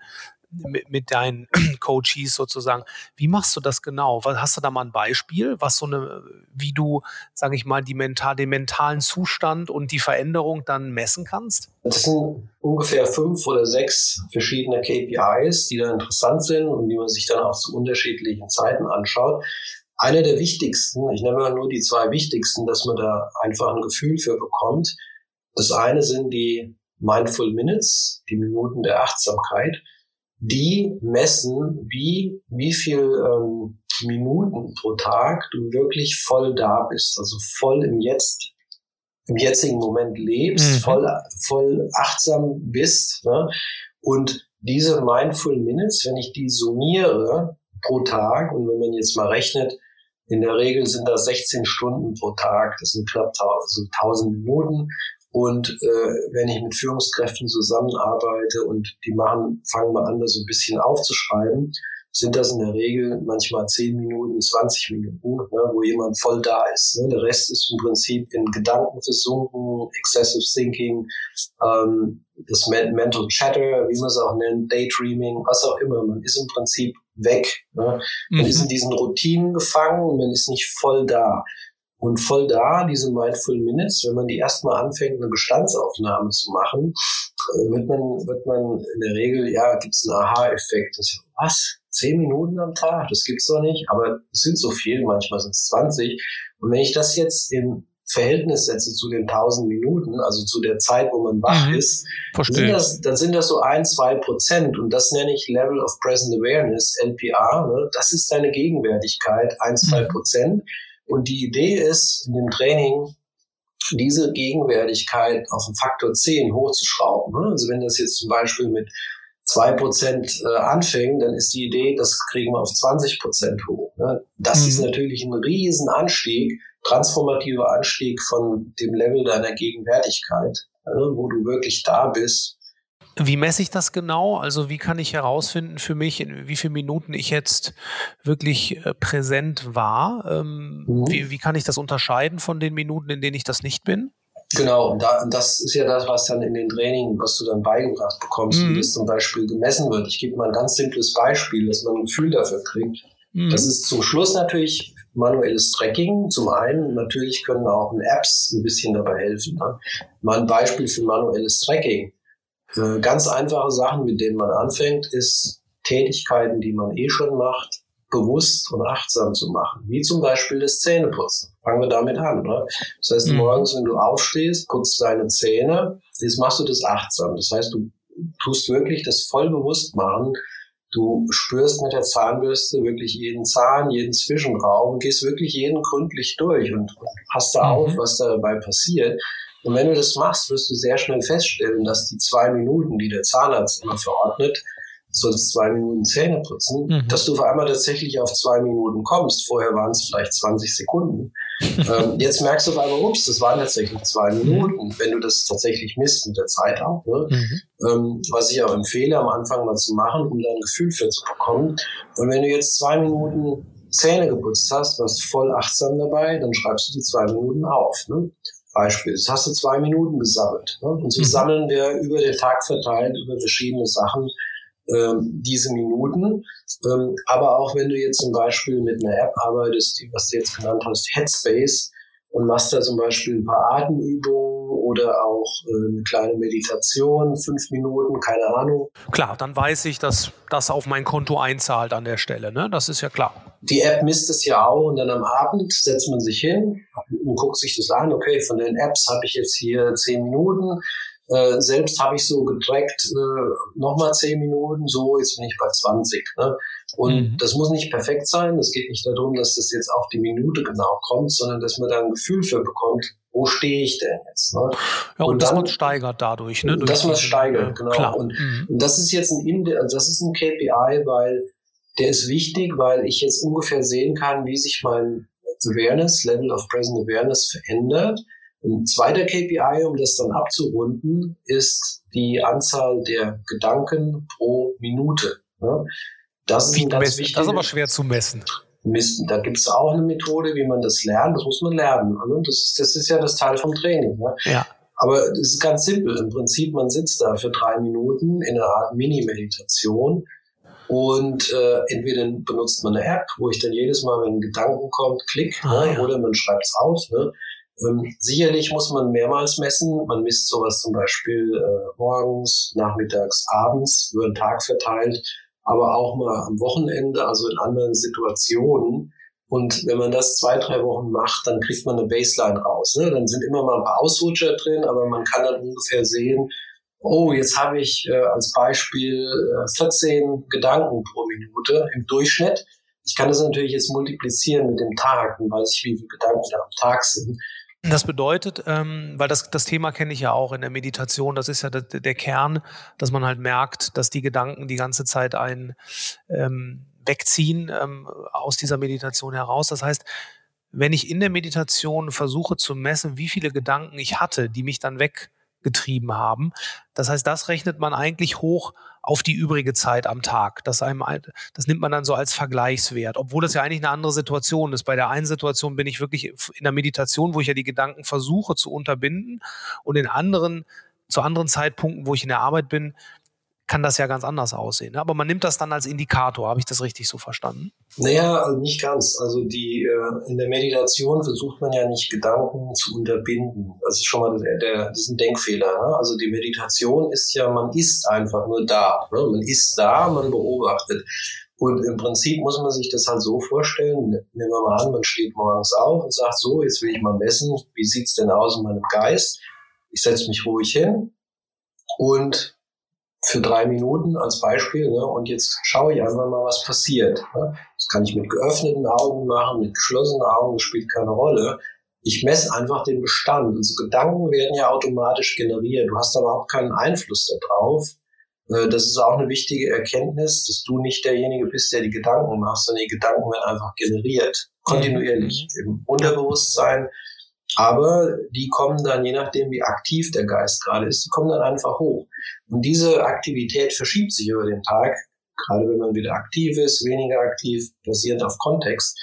mit, mit deinen *clears throat* Coaches sozusagen. Wie machst du das genau? Hast du da mal ein Beispiel, was so eine, wie du, sage ich mal, die mental, den mentalen Zustand und die Veränderung dann messen kannst? Das sind ungefähr fünf oder sechs verschiedene KPIs, die da interessant sind und die man sich dann auch zu unterschiedlichen Zeiten anschaut. Einer der wichtigsten, ich nenne mal nur die zwei wichtigsten, dass man da einfach ein Gefühl für bekommt. Das eine sind die Mindful Minutes, die Minuten der Achtsamkeit die messen, wie, wie viel ähm, Minuten pro Tag du wirklich voll da bist, also voll im Jetzt, im jetzigen Moment lebst, mhm. voll, voll achtsam bist. Ne? Und diese Mindful Minutes, wenn ich die summiere pro Tag und wenn man jetzt mal rechnet, in der Regel sind das 16 Stunden pro Tag, das sind knapp 1000 Minuten. Und äh, wenn ich mit Führungskräften zusammenarbeite und die machen, fangen mal an, das so ein bisschen aufzuschreiben, sind das in der Regel manchmal 10 Minuten, 20 Minuten, ne, wo jemand voll da ist. Ne. Der Rest ist im Prinzip in Gedanken versunken, Excessive Thinking, ähm, das Mental Chatter, wie man es auch nennt, Daydreaming, was auch immer. Man ist im Prinzip weg. Ne. Man mhm. ist in diesen Routinen gefangen und man ist nicht voll da. Und voll da, diese Mindful Minutes, wenn man die erstmal anfängt, eine Bestandsaufnahme zu machen, äh, wird man, wird man in der Regel, ja, gibt es einen Aha-Effekt. Was? Zehn Minuten am Tag? Das gibt's doch nicht. Aber es sind so viel, manchmal sind es 20. Und wenn ich das jetzt in Verhältnis setze zu den 1000 Minuten, also zu der Zeit, wo man wach mhm. ist, sind das, dann sind das so ein, zwei Prozent. Und das nenne ich Level of Present Awareness, LPR. Ne? Das ist deine Gegenwärtigkeit, ein, zwei mhm. Und die Idee ist, in dem Training diese Gegenwärtigkeit auf einen Faktor 10 hochzuschrauben. Ne? Also wenn das jetzt zum Beispiel mit zwei Prozent äh, anfängt, dann ist die Idee, das kriegen wir auf 20 Prozent hoch. Ne? Das mhm. ist natürlich ein riesen Anstieg, transformativer Anstieg von dem Level deiner Gegenwärtigkeit, ne? wo du wirklich da bist wie messe ich das genau? Also wie kann ich herausfinden für mich, in wie viele Minuten ich jetzt wirklich äh, präsent war? Ähm, mhm. wie, wie kann ich das unterscheiden von den Minuten, in denen ich das nicht bin? Genau, und da, das ist ja das, was dann in den Trainings, was du dann beigebracht bekommst, mhm. wie das zum Beispiel gemessen wird. Ich gebe mal ein ganz simples Beispiel, dass man ein Gefühl dafür kriegt. Mhm. Das ist zum Schluss natürlich manuelles Tracking. Zum einen, natürlich können auch Apps ein bisschen dabei helfen. Ne? Mal ein Beispiel für manuelles Tracking. Äh, ganz einfache Sachen, mit denen man anfängt, ist Tätigkeiten, die man eh schon macht, bewusst und achtsam zu machen. Wie zum Beispiel das Zähneputzen. Fangen wir damit an. Ne? Das heißt, mhm. morgens, wenn du aufstehst, putzt deine Zähne, jetzt machst du das achtsam. Das heißt, du tust wirklich das voll bewusst machen. Du spürst mit der Zahnbürste wirklich jeden Zahn, jeden Zwischenraum, gehst wirklich jeden gründlich durch und passt da mhm. auf, was da dabei passiert. Und wenn du das machst, wirst du sehr schnell feststellen, dass die zwei Minuten, die der Zahnarzt immer verordnet, sollst zwei Minuten Zähne putzen, mhm. dass du auf einmal tatsächlich auf zwei Minuten kommst. Vorher waren es vielleicht 20 Sekunden. *laughs* ähm, jetzt merkst du auf einmal, ups, das waren tatsächlich zwei mhm. Minuten, wenn du das tatsächlich misst mit der Zeit auch. Ne? Mhm. Ähm, was ich auch empfehle, am Anfang mal zu machen, um da ein Gefühl für zu bekommen. Und wenn du jetzt zwei Minuten Zähne geputzt hast, warst voll achtsam dabei, dann schreibst du die zwei Minuten auf. Ne? Beispiel. Das hast du zwei Minuten gesammelt. Ne? Und so mhm. sammeln wir über den Tag verteilt, über verschiedene Sachen, ähm, diese Minuten. Ähm, aber auch wenn du jetzt zum Beispiel mit einer App arbeitest, die, was du jetzt genannt hast, Headspace, und machst da zum Beispiel ein paar Atemübungen oder auch äh, eine kleine Meditation, fünf Minuten, keine Ahnung. Klar, dann weiß ich, dass das auf mein Konto einzahlt an der Stelle. Ne? Das ist ja klar. Die App misst es ja auch und dann am Abend setzt man sich hin und guckt sich das an. Okay, von den Apps habe ich jetzt hier zehn Minuten äh, selbst habe ich so getrackt, äh, nochmal zehn Minuten, so, jetzt bin ich bei 20. Ne? Und mhm. das muss nicht perfekt sein. Es geht nicht darum, dass das jetzt auf die Minute genau kommt, sondern dass man da ein Gefühl für bekommt, wo stehe ich denn jetzt? Ne? Ja, und, und dass man steigert dadurch, ne? Durch dass man steigert, genau. Klar. Und, mhm. und, das ist jetzt ein, also das ist ein KPI, weil der ist wichtig, weil ich jetzt ungefähr sehen kann, wie sich mein Awareness, Level of Present Awareness verändert ein zweiter KPI, um das dann abzurunden, ist die Anzahl der Gedanken pro Minute. Das ist, ganz wichtig. das ist aber schwer zu messen. Misten. Da gibt es auch eine Methode, wie man das lernt. Das muss man lernen. Das ist, das ist ja das Teil vom Training. Ja. Aber es ist ganz simpel. Im Prinzip, man sitzt da für drei Minuten in einer Art Mini-Meditation und äh, entweder benutzt man eine App, wo ich dann jedes Mal, wenn ein Gedanken kommt, klick, ah, ne, ja. oder man schreibt es auf. Ne? Ähm, sicherlich muss man mehrmals messen. Man misst sowas zum Beispiel äh, morgens, nachmittags, abends, über den Tag verteilt, aber auch mal am Wochenende, also in anderen Situationen. Und wenn man das zwei, drei Wochen macht, dann kriegt man eine Baseline raus. Ne? Dann sind immer mal ein paar Ausrutscher drin, aber man kann dann ungefähr sehen, oh, jetzt habe ich äh, als Beispiel äh, 14 Gedanken pro Minute im Durchschnitt. Ich kann das natürlich jetzt multiplizieren mit dem Tag, dann weiß ich, wie viele Gedanken da am Tag sind. Das bedeutet, ähm, weil das, das Thema kenne ich ja auch in der Meditation, das ist ja der, der Kern, dass man halt merkt, dass die Gedanken die ganze Zeit einen ähm, wegziehen ähm, aus dieser Meditation heraus. Das heißt, wenn ich in der Meditation versuche zu messen, wie viele Gedanken ich hatte, die mich dann weggetrieben haben, das heißt, das rechnet man eigentlich hoch auf die übrige Zeit am Tag. Das, einem, das nimmt man dann so als Vergleichswert, obwohl das ja eigentlich eine andere Situation ist. Bei der einen Situation bin ich wirklich in der Meditation, wo ich ja die Gedanken versuche zu unterbinden und in anderen, zu anderen Zeitpunkten, wo ich in der Arbeit bin, kann das ja ganz anders aussehen. Ne? Aber man nimmt das dann als Indikator. Habe ich das richtig so verstanden? Naja, also nicht ganz. Also die äh, in der Meditation versucht man ja nicht Gedanken zu unterbinden. Das ist schon mal der, der das ist ein Denkfehler. Ne? Also die Meditation ist ja, man ist einfach nur da. Ne? Man ist da, man beobachtet. Und im Prinzip muss man sich das halt so vorstellen, nehmen wir mal an, man steht morgens auf und sagt so, jetzt will ich mal messen, wie sieht's denn aus in meinem Geist? Ich setze mich ruhig hin und für drei Minuten als Beispiel. Ne? Und jetzt schaue ich einfach mal, was passiert. Ne? Das kann ich mit geöffneten Augen machen, mit geschlossenen Augen, das spielt keine Rolle. Ich messe einfach den Bestand. Also Gedanken werden ja automatisch generiert. Du hast aber überhaupt keinen Einfluss darauf. Äh, das ist auch eine wichtige Erkenntnis, dass du nicht derjenige bist, der die Gedanken macht, sondern die Gedanken werden einfach generiert. Kontinuierlich. Mhm. Im Unterbewusstsein aber die kommen dann, je nachdem, wie aktiv der Geist gerade ist, die kommen dann einfach hoch. Und diese Aktivität verschiebt sich über den Tag, gerade wenn man wieder aktiv ist, weniger aktiv, basierend auf Kontext.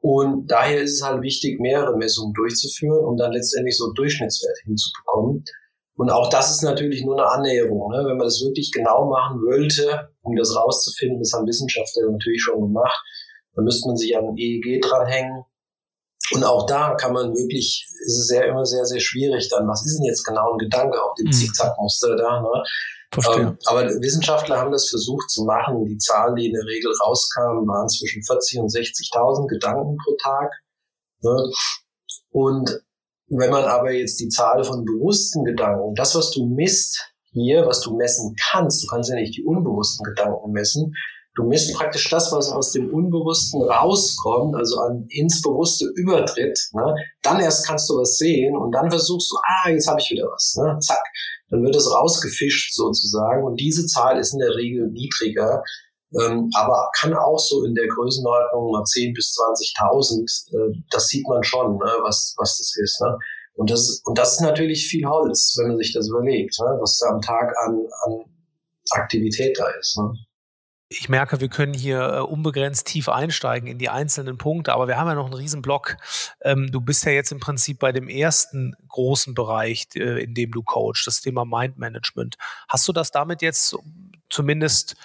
Und daher ist es halt wichtig, mehrere Messungen durchzuführen, um dann letztendlich so Durchschnittswert hinzubekommen. Und auch das ist natürlich nur eine Annäherung. Ne? Wenn man das wirklich genau machen wollte, um das rauszufinden, das haben Wissenschaftler natürlich schon gemacht, dann müsste man sich an ein EEG dranhängen, und auch da kann man wirklich, ist es ja immer sehr, sehr schwierig dann, was ist denn jetzt genau ein Gedanke auf dem mhm. Zickzackmuster da, ne? Ähm, aber Wissenschaftler haben das versucht zu machen. Die Zahlen, die in der Regel rauskamen, waren zwischen 40 und 60.000 Gedanken pro Tag. Ne? Und wenn man aber jetzt die Zahl von bewussten Gedanken, das, was du misst hier, was du messen kannst, du kannst ja nicht die unbewussten Gedanken messen, Du misst praktisch das, was aus dem Unbewussten rauskommt, also an ins Bewusste übertritt. Ne? Dann erst kannst du was sehen und dann versuchst du, ah, jetzt habe ich wieder was. Ne? Zack. Dann wird es rausgefischt sozusagen und diese Zahl ist in der Regel niedriger, ähm, aber kann auch so in der Größenordnung mal 10 bis 20.000, äh, das sieht man schon, ne, was, was das ist. Ne? Und das, und das ist natürlich viel Holz, wenn man sich das überlegt, ne, was da am Tag an, an Aktivität da ist. Ne? Ich merke, wir können hier äh, unbegrenzt tief einsteigen in die einzelnen Punkte, aber wir haben ja noch einen riesen Block. Ähm, du bist ja jetzt im Prinzip bei dem ersten großen Bereich, äh, in dem du coachst, das Thema Mind Management. Hast du das damit jetzt zumindest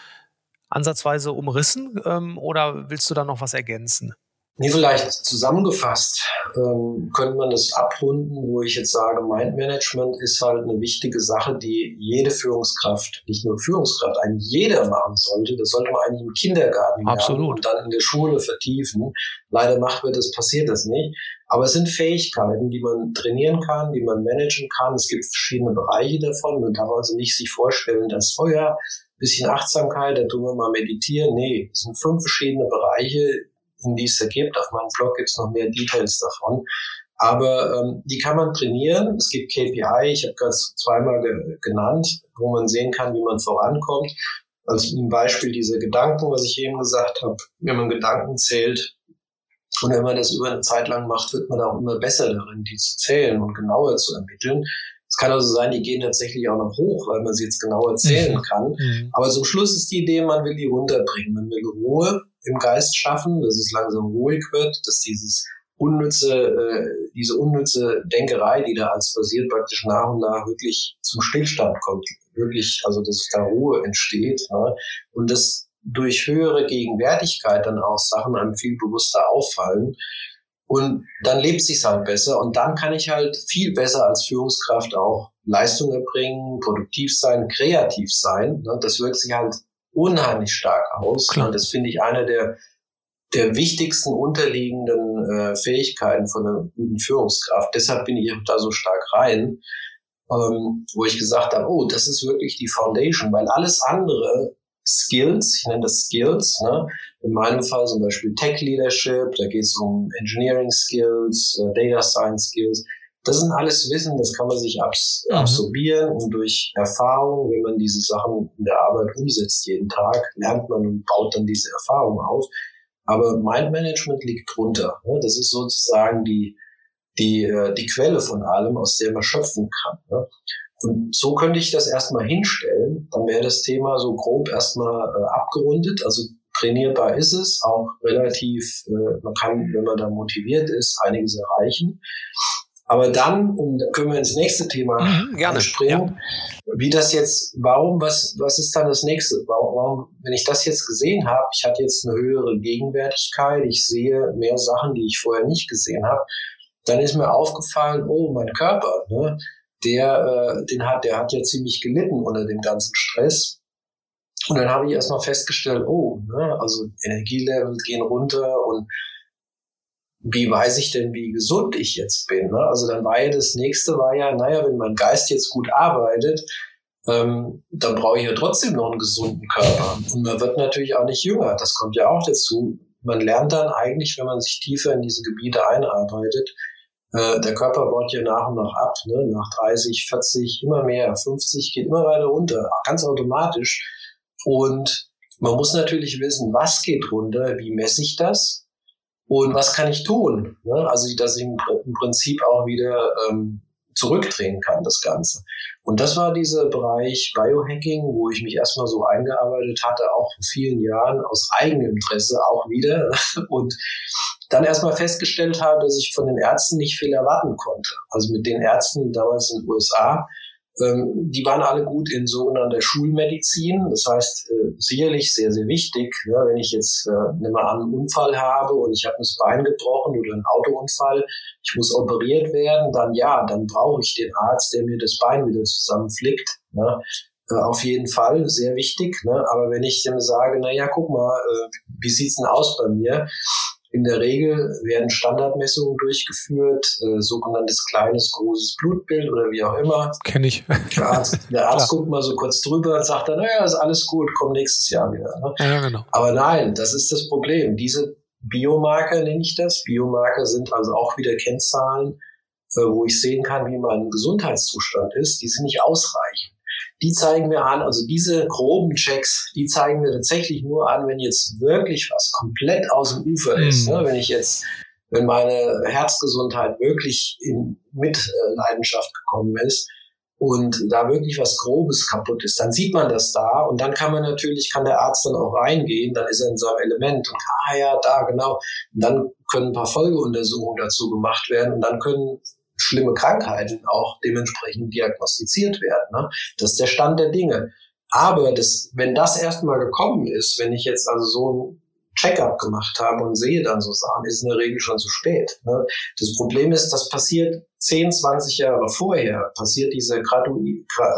ansatzweise umrissen ähm, oder willst du da noch was ergänzen? Nee, vielleicht zusammengefasst ähm, könnte man das abrunden, wo ich jetzt sage, Mindmanagement ist halt eine wichtige Sache, die jede Führungskraft, nicht nur Führungskraft, eigentlich jeder machen sollte. Das sollte man eigentlich im Kindergarten Absolut. und dann in der Schule vertiefen. Leider macht wir das, passiert das nicht. Aber es sind Fähigkeiten, die man trainieren kann, die man managen kann. Es gibt verschiedene Bereiche davon. Man darf also nicht sich vorstellen, dass, oh ja, bisschen Achtsamkeit, da tun wir mal meditieren. Nee, es sind fünf verschiedene Bereiche, in die es da gibt. Auf meinem Blog gibt es noch mehr Details davon. Aber ähm, die kann man trainieren. Es gibt KPI, ich habe gerade zweimal ge genannt, wo man sehen kann, wie man vorankommt. Also zum Beispiel diese Gedanken, was ich eben gesagt habe, wenn man Gedanken zählt und wenn man das über eine Zeit lang macht, wird man auch immer besser darin, die zu zählen und genauer zu ermitteln. Es kann also sein, die gehen tatsächlich auch noch hoch, weil man sie jetzt genau erzählen mhm. kann. Mhm. Aber zum Schluss ist die Idee, man will die runterbringen. Man will Ruhe im Geist schaffen, dass es langsam ruhig wird, dass dieses unnütze, äh, diese unnütze Denkerei, die da als passiert, praktisch nach und nach wirklich zum Stillstand kommt. Wirklich, also dass da Ruhe entsteht. Ne? Und dass durch höhere Gegenwärtigkeit dann auch Sachen einem viel bewusster auffallen. Und dann lebt sich's halt besser und dann kann ich halt viel besser als Führungskraft auch Leistung erbringen, produktiv sein, kreativ sein. Ne? Das wirkt sich halt unheimlich stark aus. Klar. Und das finde ich einer der, der wichtigsten unterliegenden äh, Fähigkeiten von einer guten Führungskraft. Deshalb bin ich da so stark rein, ähm, wo ich gesagt habe, oh, das ist wirklich die Foundation, weil alles andere Skills, ich nenne das Skills, ne? in meinem Fall zum Beispiel Tech Leadership, da geht es um Engineering Skills, äh, Data Science Skills. Das sind alles Wissen, das kann man sich abs mhm. absorbieren und durch Erfahrung, wenn man diese Sachen in der Arbeit umsetzt jeden Tag, lernt man und baut dann diese Erfahrung auf. Aber Mind Management liegt drunter. Ne? Das ist sozusagen die, die, äh, die Quelle von allem, aus der man schöpfen kann. Ne? Und so könnte ich das erstmal hinstellen. Dann wäre das Thema so grob erstmal äh, abgerundet. Also trainierbar ist es, auch relativ, äh, man kann, wenn man da motiviert ist, einiges erreichen. Aber dann, um, können wir ins nächste Thema mhm, gerne. springen, ja. wie das jetzt, warum, was, was ist dann das nächste? Warum, warum, wenn ich das jetzt gesehen habe, ich hatte jetzt eine höhere Gegenwärtigkeit, ich sehe mehr Sachen, die ich vorher nicht gesehen habe, dann ist mir aufgefallen, oh, mein Körper, ne? Der, äh, den hat, der hat ja ziemlich gelitten unter dem ganzen Stress. Und dann habe ich erstmal festgestellt, oh, ne, also Energielevel gehen runter und wie weiß ich denn, wie gesund ich jetzt bin? Ne? Also dann war ja das nächste war ja, naja, wenn mein Geist jetzt gut arbeitet, ähm, dann brauche ich ja trotzdem noch einen gesunden Körper. Und man wird natürlich auch nicht jünger. Das kommt ja auch dazu. Man lernt dann eigentlich, wenn man sich tiefer in diese Gebiete einarbeitet, äh, der Körper baut ja nach und nach ab, ne? nach 30, 40, immer mehr, 50 geht immer weiter runter, ganz automatisch. Und man muss natürlich wissen, was geht runter, wie messe ich das und was kann ich tun. Ne? Also, dass ich im, Prinzip auch wieder ähm, zurückdrehen kann, das Ganze. Und das war dieser Bereich Biohacking, wo ich mich erstmal so eingearbeitet hatte, auch vor vielen Jahren aus eigenem Interesse auch wieder. *laughs* Und dann erstmal festgestellt habe, dass ich von den Ärzten nicht viel erwarten konnte. Also mit den Ärzten damals in den USA, ähm, die waren alle gut in sogenannter Schulmedizin. Das heißt, äh, sicherlich sehr, sehr wichtig, ne, wenn ich jetzt, äh, nimm mal an, einen Unfall habe und ich habe das Bein gebrochen oder einen Autounfall, ich muss operiert werden, dann ja, dann brauche ich den Arzt, der mir das Bein wieder zusammenflickt. Ne. Äh, auf jeden Fall, sehr wichtig. Ne? Aber wenn ich dem sage, na ja, guck mal, äh, wie sieht's denn aus bei mir? In der Regel werden Standardmessungen durchgeführt, äh, sogenanntes kleines, großes Blutbild oder wie auch immer. Kenne ich. Der Arzt, *laughs* der Arzt guckt mal so kurz drüber und sagt dann, naja, ist alles gut, komm nächstes Jahr wieder. Ne? Ja, genau. Aber nein, das ist das Problem. Diese Biomarker, nenne ich das. Biomarker sind also auch wieder Kennzahlen, äh, wo ich sehen kann, wie mein Gesundheitszustand ist. Die sind nicht ausreichend. Die zeigen mir an, also diese groben Checks, die zeigen mir tatsächlich nur an, wenn jetzt wirklich was komplett aus dem Ufer ist. Mhm. Ne? Wenn ich jetzt wenn meine Herzgesundheit wirklich in Mitleidenschaft gekommen ist und da wirklich was Grobes kaputt ist, dann sieht man das da und dann kann man natürlich, kann der Arzt dann auch reingehen, dann ist er in seinem Element und ah ja, da genau. Und dann können ein paar Folgeuntersuchungen dazu gemacht werden und dann können schlimme Krankheiten auch dementsprechend diagnostiziert werden. Ne? Das ist der Stand der Dinge. Aber das, wenn das erstmal gekommen ist, wenn ich jetzt also so ein Checkup gemacht habe und sehe dann so Sachen, ist in der Regel schon zu spät. Ne? Das Problem ist, das passiert 10, 20 Jahre vorher, passiert dieser Gradu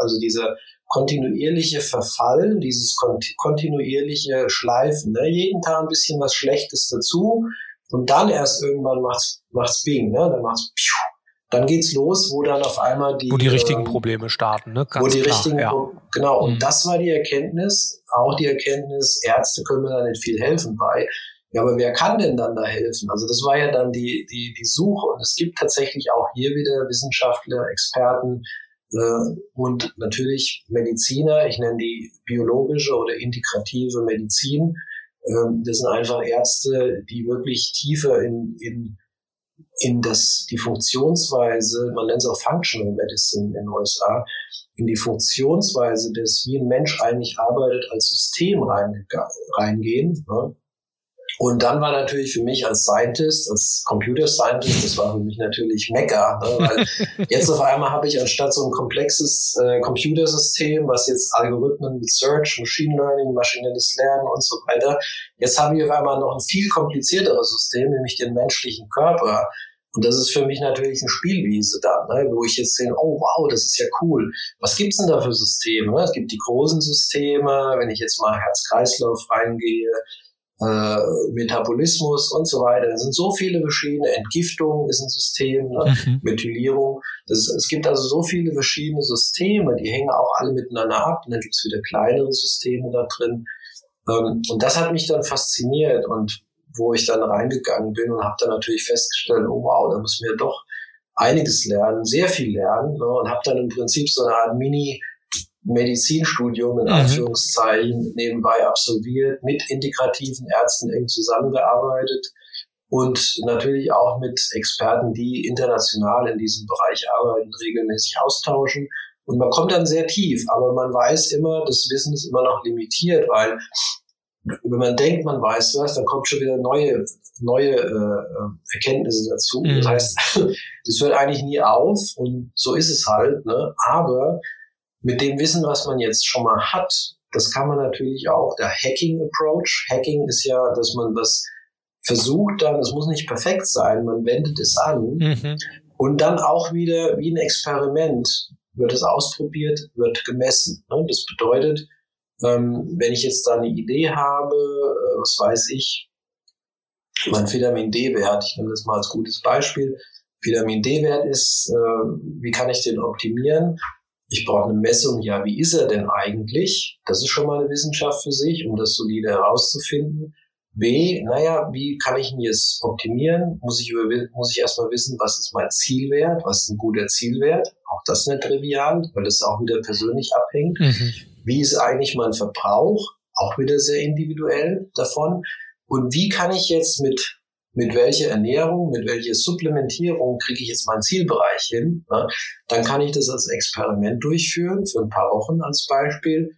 also dieser kontinuierliche Verfall, dieses kontinuierliche Schleifen, ne? jeden Tag ein bisschen was Schlechtes dazu und dann erst irgendwann macht's, macht's Bing, ne? dann macht's piu, dann geht's los, wo dann auf einmal die wo die richtigen ähm, Probleme starten, ne? Ganz wo die klar, richtigen ja. genau und mhm. das war die Erkenntnis, auch die Erkenntnis, Ärzte können mir da nicht viel helfen bei. Ja, aber wer kann denn dann da helfen? Also das war ja dann die die die Suche und es gibt tatsächlich auch hier wieder Wissenschaftler, Experten äh, und natürlich Mediziner. Ich nenne die biologische oder integrative Medizin. Ähm, das sind einfach Ärzte, die wirklich tiefer in in in das, die Funktionsweise, man nennt es auch Functional Medicine in den USA, in die Funktionsweise des, wie ein Mensch eigentlich arbeitet, als System reingehen. Ne? Und dann war natürlich für mich als Scientist, als Computer Scientist, das war für mich natürlich Mecca, ne? weil *laughs* jetzt auf einmal habe ich anstatt so ein komplexes äh, Computersystem, was jetzt Algorithmen mit Search, Machine Learning, maschinelles Lernen und so weiter, jetzt habe ich auf einmal noch ein viel komplizierteres System, nämlich den menschlichen Körper, und das ist für mich natürlich eine Spielwiese da, ne, wo ich jetzt sehe, oh wow, das ist ja cool. Was gibt's denn da für Systeme? Es gibt die großen Systeme, wenn ich jetzt mal Herz-Kreislauf reingehe, äh, Metabolismus und so weiter. Es sind so viele verschiedene, Entgiftung ist ein System, ne? mhm. Methylierung. Das, es gibt also so viele verschiedene Systeme, die hängen auch alle miteinander ab. Und dann gibt's wieder kleinere Systeme da drin. Ähm, und das hat mich dann fasziniert. Und wo ich dann reingegangen bin und habe dann natürlich festgestellt, oh wow, da muss mir doch einiges lernen, sehr viel lernen ne, und habe dann im Prinzip so eine Art Mini Medizinstudium in mhm. Anführungszeichen nebenbei absolviert, mit integrativen Ärzten eng zusammengearbeitet und natürlich auch mit Experten, die international in diesem Bereich arbeiten, regelmäßig austauschen. Und man kommt dann sehr tief, aber man weiß immer, das Wissen ist immer noch limitiert, weil wenn man denkt, man weiß was, dann kommt schon wieder neue, neue äh, Erkenntnisse dazu. Mhm. Das heißt, *laughs* das hört eigentlich nie auf und so ist es halt. Ne? Aber mit dem Wissen, was man jetzt schon mal hat, das kann man natürlich auch, der Hacking-Approach, Hacking ist ja, dass man das versucht dann, es muss nicht perfekt sein, man wendet es an mhm. und dann auch wieder wie ein Experiment wird es ausprobiert, wird gemessen. Ne? Das bedeutet, ähm, wenn ich jetzt da eine Idee habe, äh, was weiß ich, mein Vitamin D-Wert, ich nehme das mal als gutes Beispiel, Vitamin D-Wert ist, äh, wie kann ich den optimieren? Ich brauche eine Messung, ja, wie ist er denn eigentlich? Das ist schon mal eine Wissenschaft für sich, um das solide herauszufinden. B, naja, wie kann ich ihn jetzt optimieren? Muss ich, über, muss ich erstmal wissen, was ist mein Zielwert? Was ist ein guter Zielwert? Auch das nicht trivial, weil das auch wieder persönlich abhängt. Mhm. Wie ist eigentlich mein Verbrauch? Auch wieder sehr individuell davon. Und wie kann ich jetzt mit mit welcher Ernährung, mit welcher Supplementierung kriege ich jetzt meinen Zielbereich hin, ne? dann kann ich das als Experiment durchführen, für ein paar Wochen als Beispiel.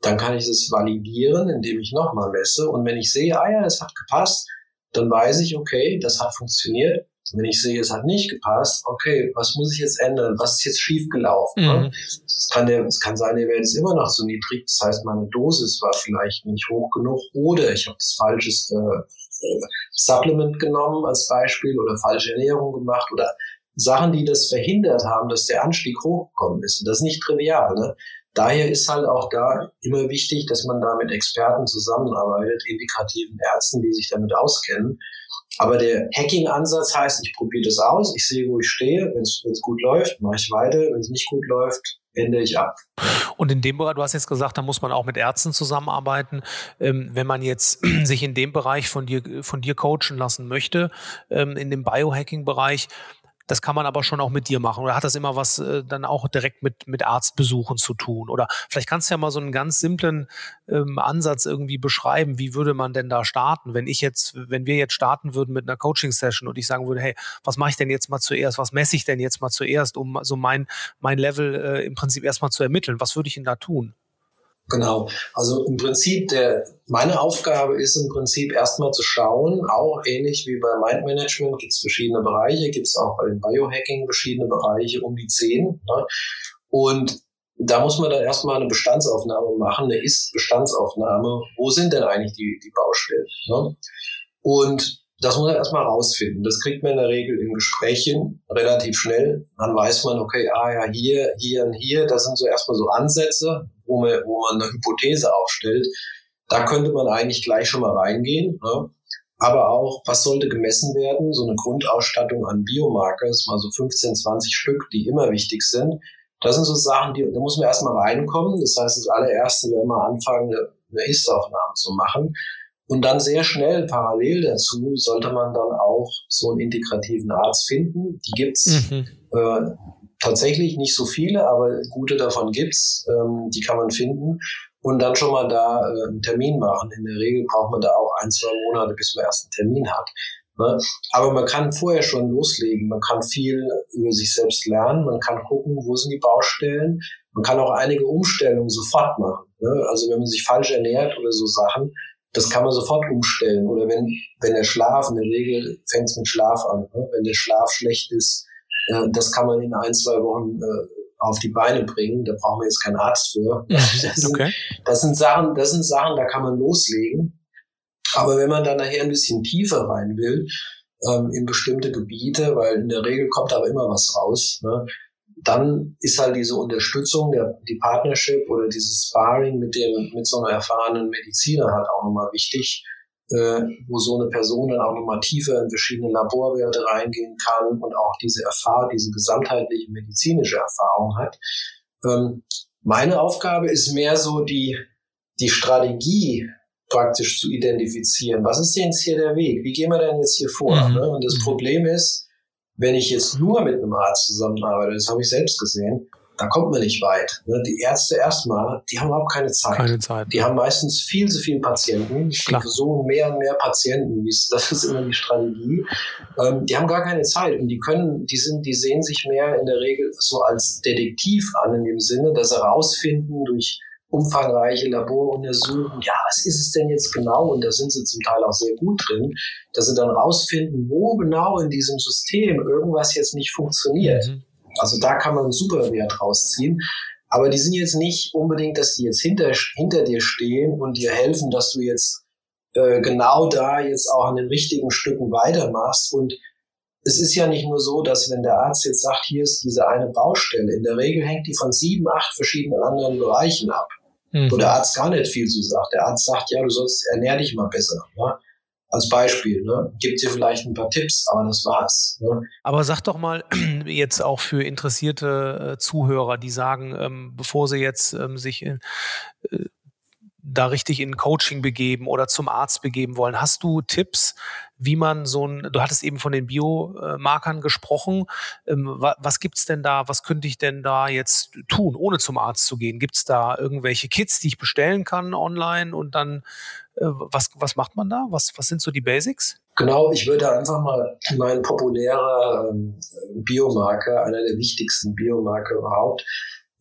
Dann kann ich das validieren, indem ich nochmal messe. Und wenn ich sehe, ah ja, das hat gepasst, dann weiß ich, okay, das hat funktioniert. Wenn ich sehe, es hat nicht gepasst, okay, was muss ich jetzt ändern? Was ist jetzt schiefgelaufen? Ne? Mhm. Es kann, der, es kann sein, der Wert ist immer noch zu niedrig. Das heißt, meine Dosis war vielleicht nicht hoch genug oder ich habe das falsches äh, Supplement genommen als Beispiel oder falsche Ernährung gemacht oder Sachen, die das verhindert haben, dass der Anstieg hochgekommen ist. Und das ist nicht trivial. Ne? daher ist halt auch da immer wichtig, dass man da mit Experten zusammenarbeitet, indikativen Ärzten, die sich damit auskennen. Aber der Hacking-Ansatz heißt, ich probiere das aus, ich sehe, wo ich stehe. Wenn es gut läuft, mache ich weiter. Wenn es nicht gut läuft, ende ich ab. Und in dem Bereich, du hast jetzt gesagt, da muss man auch mit Ärzten zusammenarbeiten. Ähm, wenn man jetzt *clears throat* sich in dem Bereich von dir, von dir coachen lassen möchte, ähm, in dem Biohacking-Bereich, das kann man aber schon auch mit dir machen. Oder hat das immer was äh, dann auch direkt mit, mit Arztbesuchen zu tun? Oder vielleicht kannst du ja mal so einen ganz simplen ähm, Ansatz irgendwie beschreiben. Wie würde man denn da starten? Wenn ich jetzt, wenn wir jetzt starten würden mit einer Coaching-Session und ich sagen würde, hey, was mache ich denn jetzt mal zuerst? Was messe ich denn jetzt mal zuerst, um so mein, mein Level äh, im Prinzip erstmal zu ermitteln? Was würde ich denn da tun? Genau. Also im Prinzip, der, meine Aufgabe ist im Prinzip erstmal zu schauen, auch ähnlich wie bei Mind Management gibt es verschiedene Bereiche, gibt es auch bei den Biohacking verschiedene Bereiche, um die zehn. Ne? Und da muss man dann erstmal eine Bestandsaufnahme machen, eine Ist-Bestandsaufnahme. Wo sind denn eigentlich die, die Baustellen? Ne? Und das muss man erstmal rausfinden. Das kriegt man in der Regel in Gesprächen relativ schnell. Dann weiß man, okay, ah ja, hier, hier und hier, das sind so erstmal so Ansätze, wo man, wo man eine Hypothese aufstellt. Da könnte man eigentlich gleich schon mal reingehen. Ne? Aber auch, was sollte gemessen werden? So eine Grundausstattung an Biomarkers, mal so 15, 20 Stück, die immer wichtig sind. Das sind so Sachen, die, da muss man erstmal reinkommen. Das heißt, das allererste wäre mal anfangen, eine, eine Ist-Aufnahme zu machen. Und dann sehr schnell parallel dazu sollte man dann auch so einen integrativen Arzt finden. Die gibt's mhm. äh, tatsächlich nicht so viele, aber gute davon gibt's. Ähm, die kann man finden und dann schon mal da äh, einen Termin machen. In der Regel braucht man da auch ein, zwei Monate, bis man erst einen Termin hat. Ne? Aber man kann vorher schon loslegen. Man kann viel über sich selbst lernen. Man kann gucken, wo sind die Baustellen. Man kann auch einige Umstellungen sofort machen. Ne? Also wenn man sich falsch ernährt oder so Sachen, das kann man sofort umstellen. Oder wenn, wenn der Schlaf, in der Regel fängt es mit Schlaf an. Ne? Wenn der Schlaf schlecht ist, äh, das kann man in ein, zwei Wochen äh, auf die Beine bringen. Da brauchen wir jetzt keinen Arzt für. Das, *laughs* okay. sind, das sind Sachen, das sind Sachen, da kann man loslegen. Aber wenn man dann nachher ein bisschen tiefer rein will, ähm, in bestimmte Gebiete, weil in der Regel kommt aber immer was raus, ne? dann ist halt diese Unterstützung, der, die Partnership oder dieses Sparring mit dem, mit so einer erfahrenen Mediziner halt auch nochmal wichtig, äh, wo so eine Person dann auch nochmal tiefer in verschiedene Laborwerte reingehen kann und auch diese Erfahrung, diese gesamtheitliche medizinische Erfahrung hat. Ähm, meine Aufgabe ist mehr so die, die Strategie praktisch zu identifizieren. Was ist denn jetzt hier der Weg? Wie gehen wir denn jetzt hier vor? Mhm. Ne? Und das mhm. Problem ist, wenn ich jetzt nur mit einem Arzt zusammenarbeite, das habe ich selbst gesehen, da kommt man nicht weit. Ne? Die Ärzte erstmal, die haben überhaupt keine Zeit. Keine Zeit. Die haben meistens viel zu viele Patienten. Die versuchen mehr und mehr Patienten. Das ist immer die Strategie. Ähm, die haben gar keine Zeit und die können, die sind, die sehen sich mehr in der Regel so als Detektiv an in dem Sinne, dass sie rausfinden durch umfangreiche Laboruntersuchungen, ja, was ist es denn jetzt genau? Und da sind sie zum Teil auch sehr gut drin, dass sie dann rausfinden, wo genau in diesem System irgendwas jetzt nicht funktioniert. Mhm. Also da kann man einen super Wert rausziehen. Aber die sind jetzt nicht unbedingt, dass die jetzt hinter, hinter dir stehen und dir helfen, dass du jetzt äh, genau da jetzt auch an den richtigen Stücken weitermachst. Und es ist ja nicht nur so, dass wenn der Arzt jetzt sagt, hier ist diese eine Baustelle, in der Regel hängt die von sieben, acht verschiedenen anderen Bereichen ab. Mhm. Wo der Arzt gar nicht viel zu sagt. Der Arzt sagt, ja, du sollst ernähr dich mal besser. Ne? Als Beispiel, ne? Gibt dir vielleicht ein paar Tipps, aber das war's. Ne? Aber sag doch mal *clears throat* jetzt auch für interessierte äh, Zuhörer, die sagen, ähm, bevor sie jetzt ähm, sich in, äh, da richtig in Coaching begeben oder zum Arzt begeben wollen, hast du Tipps, wie man so ein, du hattest eben von den Biomarkern gesprochen, ähm, was gibt's denn da, was könnte ich denn da jetzt tun, ohne zum Arzt zu gehen? Gibt's da irgendwelche Kits, die ich bestellen kann online und dann, äh, was, was macht man da? Was, was sind so die Basics? Genau, ich würde einfach mal mein populärer ähm, Biomarker, einer der wichtigsten Biomarker überhaupt,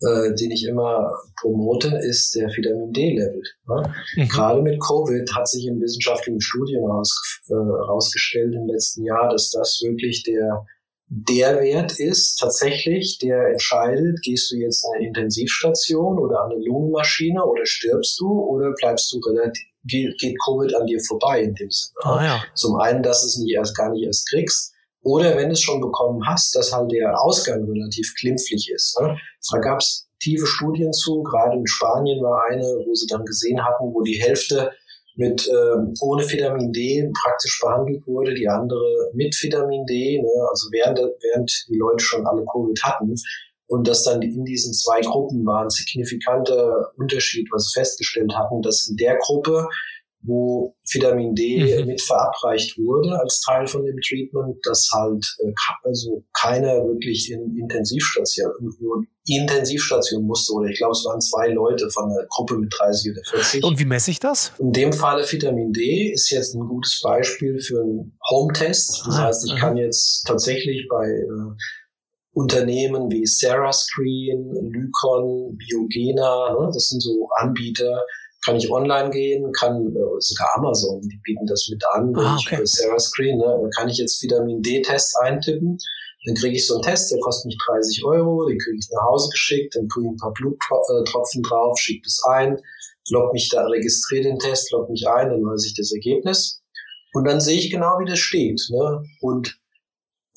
äh, den ich immer promote, ist der Vitamin D-Level. Ne? Mhm. Gerade mit Covid hat sich in wissenschaftlichen Studien raus, äh, rausgestellt im letzten Jahr, dass das wirklich der der Wert ist tatsächlich, der entscheidet, gehst du jetzt in eine Intensivstation oder an eine Lungenmaschine oder stirbst du oder bleibst du relativ, geht, geht Covid an dir vorbei in dem Sinne. Ah, ja. Zum einen, dass du es nicht erst gar nicht erst kriegst oder wenn du es schon bekommen hast, dass halt der Ausgang relativ glimpflich ist. Ne? Da gab es tiefe Studien zu. Gerade in Spanien war eine, wo sie dann gesehen hatten, wo die Hälfte mit ähm, ohne Vitamin D praktisch behandelt wurde, die andere mit Vitamin D, ne, also während, während die Leute schon alle Covid hatten. Und dass dann in diesen zwei Gruppen war ein signifikanter Unterschied, was sie festgestellt hatten, dass in der Gruppe wo Vitamin D mhm. mit verabreicht wurde als Teil von dem Treatment, dass halt äh, also keiner wirklich in Intensivstation, Intensivstation musste, oder ich glaube, es waren zwei Leute von der Gruppe mit 30 oder 40. Und wie messe ich das? In dem Falle Vitamin D ist jetzt ein gutes Beispiel für einen Home-Test. Das ah, heißt, ich aha. kann jetzt tatsächlich bei äh, Unternehmen wie Sarah Screen, Lycon, Biogena, ne, das sind so Anbieter, kann ich online gehen, kann äh, sogar Amazon, die bieten das mit an, ah, okay. ich Sarah Screen, ne, kann ich jetzt Vitamin D-Test eintippen, dann kriege ich so einen Test, der kostet mich 30 Euro, den kriege ich nach Hause geschickt, dann tue ich ein paar Bluttropfen drauf, schicke das ein, log mich da, registriere den Test, log mich ein, dann weiß ich das Ergebnis. Und dann sehe ich genau, wie das steht. Ne? Und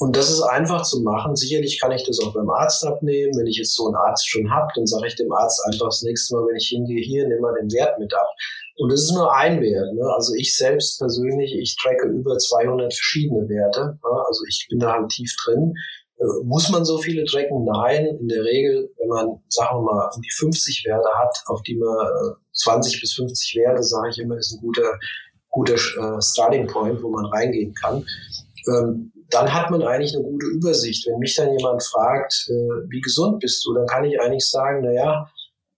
und das ist einfach zu machen. Sicherlich kann ich das auch beim Arzt abnehmen. Wenn ich jetzt so einen Arzt schon habe, dann sage ich dem Arzt einfach das nächste Mal, wenn ich hingehe, hier, nimm mal den Wert mit ab. Und das ist nur ein Wert. Ne? Also ich selbst persönlich, ich tracke über 200 verschiedene Werte. Ne? Also ich bin da halt tief drin. Äh, muss man so viele tracken? Nein. In der Regel, wenn man, sagen wir mal, um die 50 Werte hat, auf die man 20 äh, bis 50 Werte, sage ich immer, ist ein guter, guter äh, Starting Point, wo man reingehen kann. Ähm, dann hat man eigentlich eine gute Übersicht. Wenn mich dann jemand fragt, äh, wie gesund bist du, dann kann ich eigentlich sagen, na ja,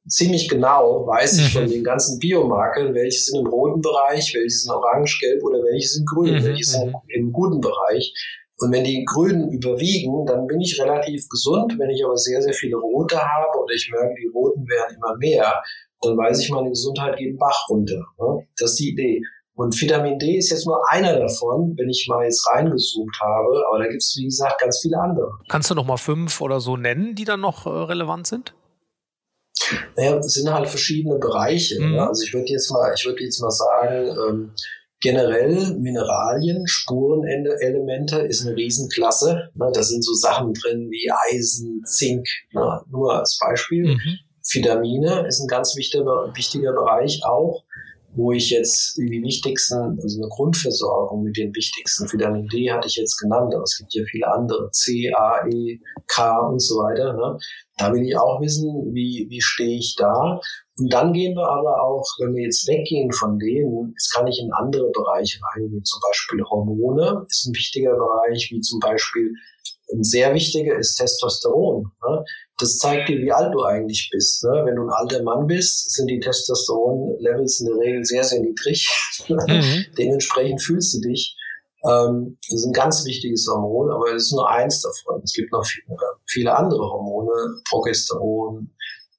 ziemlich genau weiß ich von mhm. den ganzen Biomarkern, welche sind im roten Bereich, welche sind orange, gelb oder welche sind grün, mhm. welche sind im guten Bereich. Und wenn die Grünen überwiegen, dann bin ich relativ gesund. Wenn ich aber sehr, sehr viele rote habe oder ich merke, die roten werden immer mehr, dann weiß ich, meine Gesundheit geht Bach runter. Das ist die Idee. Und Vitamin D ist jetzt nur einer davon, wenn ich mal jetzt reingezoomt habe. Aber da gibt es, wie gesagt, ganz viele andere. Kannst du noch mal fünf oder so nennen, die dann noch äh, relevant sind? Naja, es sind halt verschiedene Bereiche. Mhm. Ja. Also ich würde jetzt mal, ich würde jetzt mal sagen, ähm, generell Mineralien, Spurenelemente ist eine Riesenklasse. Ne, da sind so Sachen drin wie Eisen, Zink, ne, nur als Beispiel. Mhm. Vitamine ist ein ganz wichtiger, wichtiger Bereich auch wo ich jetzt die wichtigsten, also eine Grundversorgung mit den wichtigsten, Vitamin D hatte ich jetzt genannt, aber es gibt ja viele andere, C, A, E, K und so weiter. Ne? Da will ich auch wissen, wie, wie stehe ich da. Und dann gehen wir aber auch, wenn wir jetzt weggehen von denen, jetzt kann ich in andere Bereiche reingehen, zum Beispiel Hormone ist ein wichtiger Bereich, wie zum Beispiel ein sehr wichtiger ist Testosteron. Ne? Das zeigt dir, wie alt du eigentlich bist. Ne? Wenn du ein alter Mann bist, sind die Testosteron-Levels in der Regel sehr, sehr niedrig. Mhm. *laughs* Dementsprechend fühlst du dich. Ähm, das ist ein ganz wichtiges Hormon, aber es ist nur eins davon. Es gibt noch viele, viele andere Hormone, Progesteron,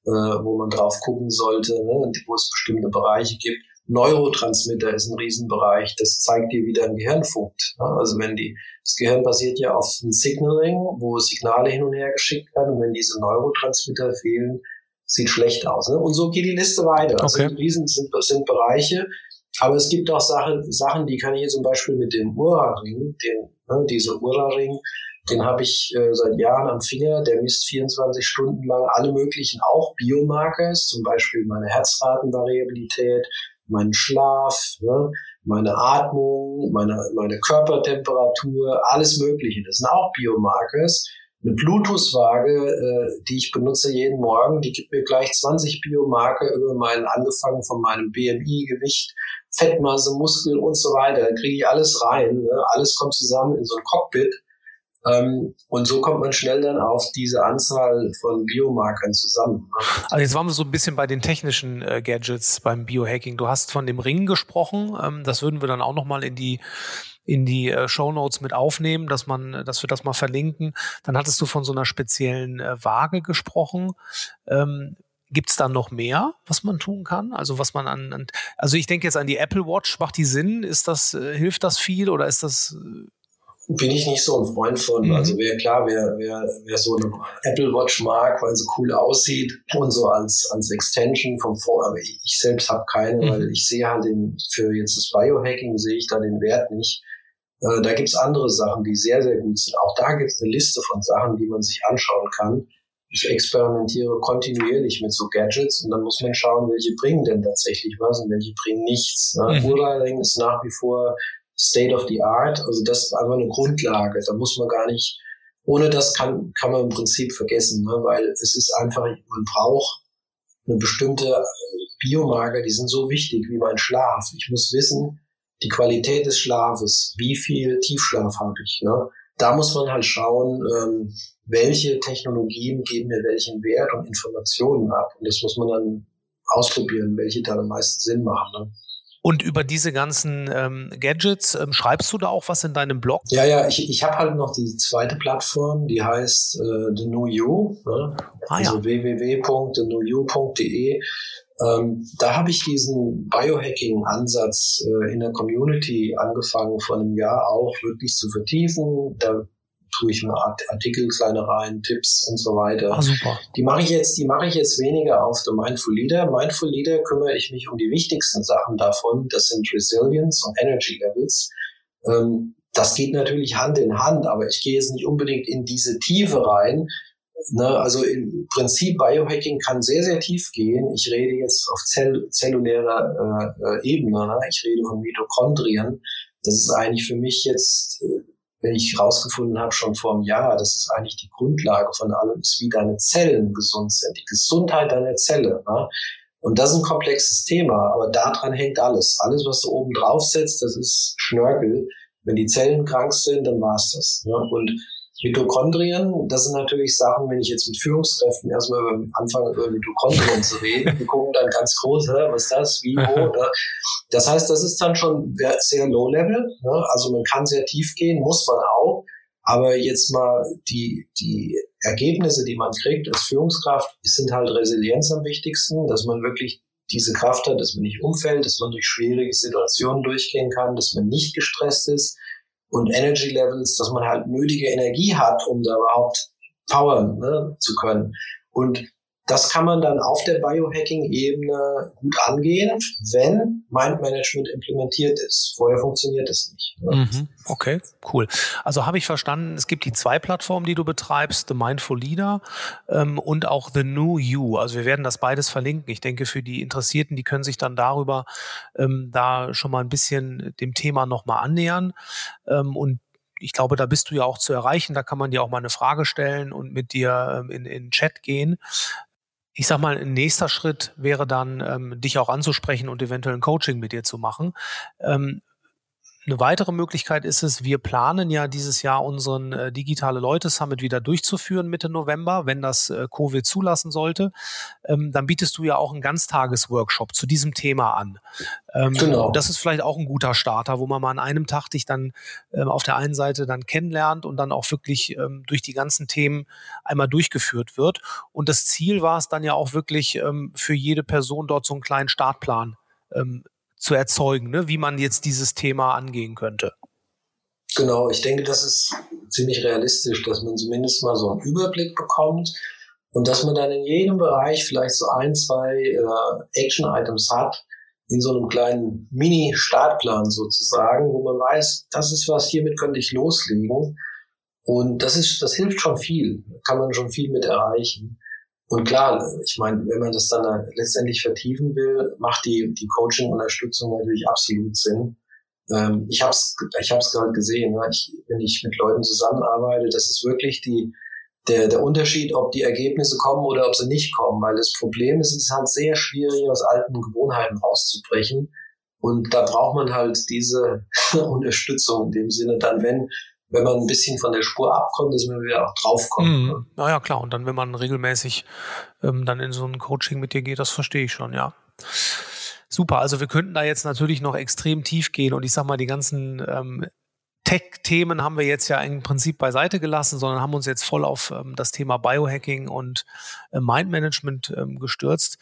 äh, wo man drauf gucken sollte, ne? wo es bestimmte Bereiche gibt. Neurotransmitter ist ein Riesenbereich. Das zeigt dir, wie dein Gehirn funkt. Also wenn die, das Gehirn basiert ja auf einem Signaling, wo Signale hin und her geschickt werden. Und wenn diese Neurotransmitter fehlen, sieht schlecht aus. Ne? Und so geht die Liste weiter. Also okay. Also Riesen sind, sind Bereiche. Aber es gibt auch Sachen, Sachen, die kann ich hier zum Beispiel mit dem Ura-Ring, den, ne, dieser Ura-Ring, den habe ich äh, seit Jahren am Finger. Der misst 24 Stunden lang alle möglichen, auch Biomarkers, zum Beispiel meine Herzratenvariabilität, meinen Schlaf, ne, meine Atmung, meine, meine Körpertemperatur, alles Mögliche. Das sind auch Biomarkers. Eine Bluetooth-Waage, äh, die ich benutze jeden Morgen, die gibt mir gleich 20 Biomarker über meinen, angefangen von meinem BMI, Gewicht, Fettmasse, Muskel und so weiter. Da kriege ich alles rein. Ne? Alles kommt zusammen in so ein Cockpit. Ähm, und so kommt man schnell dann auf diese Anzahl von Biomarkern zusammen. Ne? Also jetzt waren wir so ein bisschen bei den technischen äh, Gadgets beim Biohacking. Du hast von dem Ring gesprochen. Ähm, das würden wir dann auch nochmal in die in die äh, Show Notes mit aufnehmen, dass man, dass wir das mal verlinken. Dann hattest du von so einer speziellen äh, Waage gesprochen. Ähm, Gibt es da noch mehr, was man tun kann? Also was man an, an, also ich denke jetzt an die Apple Watch. Macht die Sinn? Ist das, äh, hilft das viel oder ist das äh, bin ich nicht so ein Freund von. Mhm. Also wer klar, wer, wer, wer so eine Apple Watch mag, weil sie cool aussieht und so als, als Extension vom Vor, aber ich, ich selbst habe keine, mhm. weil ich sehe halt den, für jetzt das Biohacking sehe ich da den Wert nicht. Äh, da gibt's andere Sachen, die sehr, sehr gut sind. Auch da gibt's eine Liste von Sachen, die man sich anschauen kann. ich experimentiere kontinuierlich mit so Gadgets und dann muss man schauen, welche bringen denn tatsächlich was und welche bringen nichts. Ne? Mhm. Urleiling ist nach wie vor State of the Art, also das ist einfach eine Grundlage. Da muss man gar nicht, ohne das kann, kann man im Prinzip vergessen, ne? weil es ist einfach, man braucht eine bestimmte Biomarker, die sind so wichtig wie mein Schlaf. Ich muss wissen, die Qualität des Schlafes, wie viel Tiefschlaf habe ich. Ne? Da muss man halt schauen, ähm, welche Technologien geben mir welchen Wert und Informationen ab. Und das muss man dann ausprobieren, welche da am meisten Sinn machen. Ne? Und über diese ganzen ähm, Gadgets, ähm, schreibst du da auch was in deinem Blog? Ja, ja, ich, ich habe halt noch die zweite Plattform, die heißt äh, The New You, ne? ah, also ja. www.thenewyou.de. Ähm, da habe ich diesen Biohacking-Ansatz äh, in der Community angefangen vor einem Jahr auch wirklich zu vertiefen. Da tue ich mir Artikel, kleine rein, Tipps und so weiter. Ah, super. Die mache ich jetzt, die mache ich jetzt weniger auf The Mindful Leader. Mindful Leader kümmere ich mich um die wichtigsten Sachen davon. Das sind Resilience und Energy Levels. Ähm, das geht natürlich Hand in Hand, aber ich gehe jetzt nicht unbedingt in diese Tiefe rein. Ne, also im Prinzip Biohacking kann sehr, sehr tief gehen. Ich rede jetzt auf zell zellulärer äh, äh Ebene. Ne? Ich rede von Mitochondrien. Das ist eigentlich für mich jetzt äh, wenn ich herausgefunden habe, schon vor einem Jahr, das ist eigentlich die Grundlage von allem, ist, wie deine Zellen gesund sind, die Gesundheit deiner Zelle. Ne? Und das ist ein komplexes Thema, aber daran hängt alles. Alles, was du oben drauf setzt, das ist Schnörkel. Wenn die Zellen krank sind, dann war's das. Ne? Und Mitochondrien, das sind natürlich Sachen, wenn ich jetzt mit Führungskräften erstmal anfange, über Mitochondrien zu reden, die gucken dann ganz groß, was ist das, wie, wo. *laughs* Ne? Das heißt, das ist dann schon sehr low-level. Ne? Also man kann sehr tief gehen, muss man auch. Aber jetzt mal die, die Ergebnisse, die man kriegt als Führungskraft, sind halt Resilienz am wichtigsten, dass man wirklich diese Kraft hat, dass man nicht umfällt, dass man durch schwierige Situationen durchgehen kann, dass man nicht gestresst ist, und Energy Levels, dass man halt nötige Energie hat, um da überhaupt powern ne, zu können. Und das kann man dann auf der Biohacking-Ebene gut angehen, wenn Mind-Management implementiert ist. Vorher funktioniert es nicht. Mhm. Okay, cool. Also habe ich verstanden, es gibt die zwei Plattformen, die du betreibst, The Mindful Leader ähm, und auch The New You. Also wir werden das beides verlinken. Ich denke, für die Interessierten, die können sich dann darüber ähm, da schon mal ein bisschen dem Thema nochmal annähern. Ähm, und ich glaube, da bist du ja auch zu erreichen. Da kann man dir auch mal eine Frage stellen und mit dir ähm, in, in Chat gehen ich sag mal, ein nächster Schritt wäre dann, ähm, dich auch anzusprechen und eventuell ein Coaching mit dir zu machen. Ähm, eine weitere Möglichkeit ist es, wir planen ja dieses Jahr unseren äh, Digitale Leute Summit wieder durchzuführen Mitte November, wenn das äh, Covid zulassen sollte. Ähm, dann bietest du ja auch einen Ganztagesworkshop zu diesem Thema an. Ähm, genau. Das ist vielleicht auch ein guter Starter, wo man mal an einem Tag dich dann ähm, auf der einen Seite dann kennenlernt und dann auch wirklich ähm, durch die ganzen Themen einmal durchgeführt wird. Und das Ziel war es dann ja auch wirklich ähm, für jede Person dort so einen kleinen Startplan ähm, zu erzeugen, ne? wie man jetzt dieses Thema angehen könnte. Genau, ich denke, das ist ziemlich realistisch, dass man zumindest mal so einen Überblick bekommt und dass man dann in jedem Bereich vielleicht so ein, zwei äh, Action-Items hat, in so einem kleinen Mini-Startplan sozusagen, wo man weiß, das ist was, hiermit könnte ich loslegen. Und das ist, das hilft schon viel, kann man schon viel mit erreichen. Und klar, ich meine, wenn man das dann letztendlich vertiefen will, macht die, die Coaching-Unterstützung natürlich absolut Sinn. Ähm, ich habe es ich hab's gerade gesehen, ne? ich, wenn ich mit Leuten zusammenarbeite, das ist wirklich die, der, der Unterschied, ob die Ergebnisse kommen oder ob sie nicht kommen. Weil das Problem ist, es ist halt sehr schwierig, aus alten Gewohnheiten rauszubrechen. Und da braucht man halt diese *laughs* Unterstützung in dem Sinne dann, wenn wenn man ein bisschen von der Spur abkommt, dass man wieder auch draufkommt. Mhm. Ne? Naja, klar. Und dann, wenn man regelmäßig ähm, dann in so ein Coaching mit dir geht, das verstehe ich schon, ja. Super. Also wir könnten da jetzt natürlich noch extrem tief gehen und ich sag mal, die ganzen ähm, Tech-Themen haben wir jetzt ja im Prinzip beiseite gelassen, sondern haben uns jetzt voll auf ähm, das Thema Biohacking und äh, Mindmanagement ähm, gestürzt.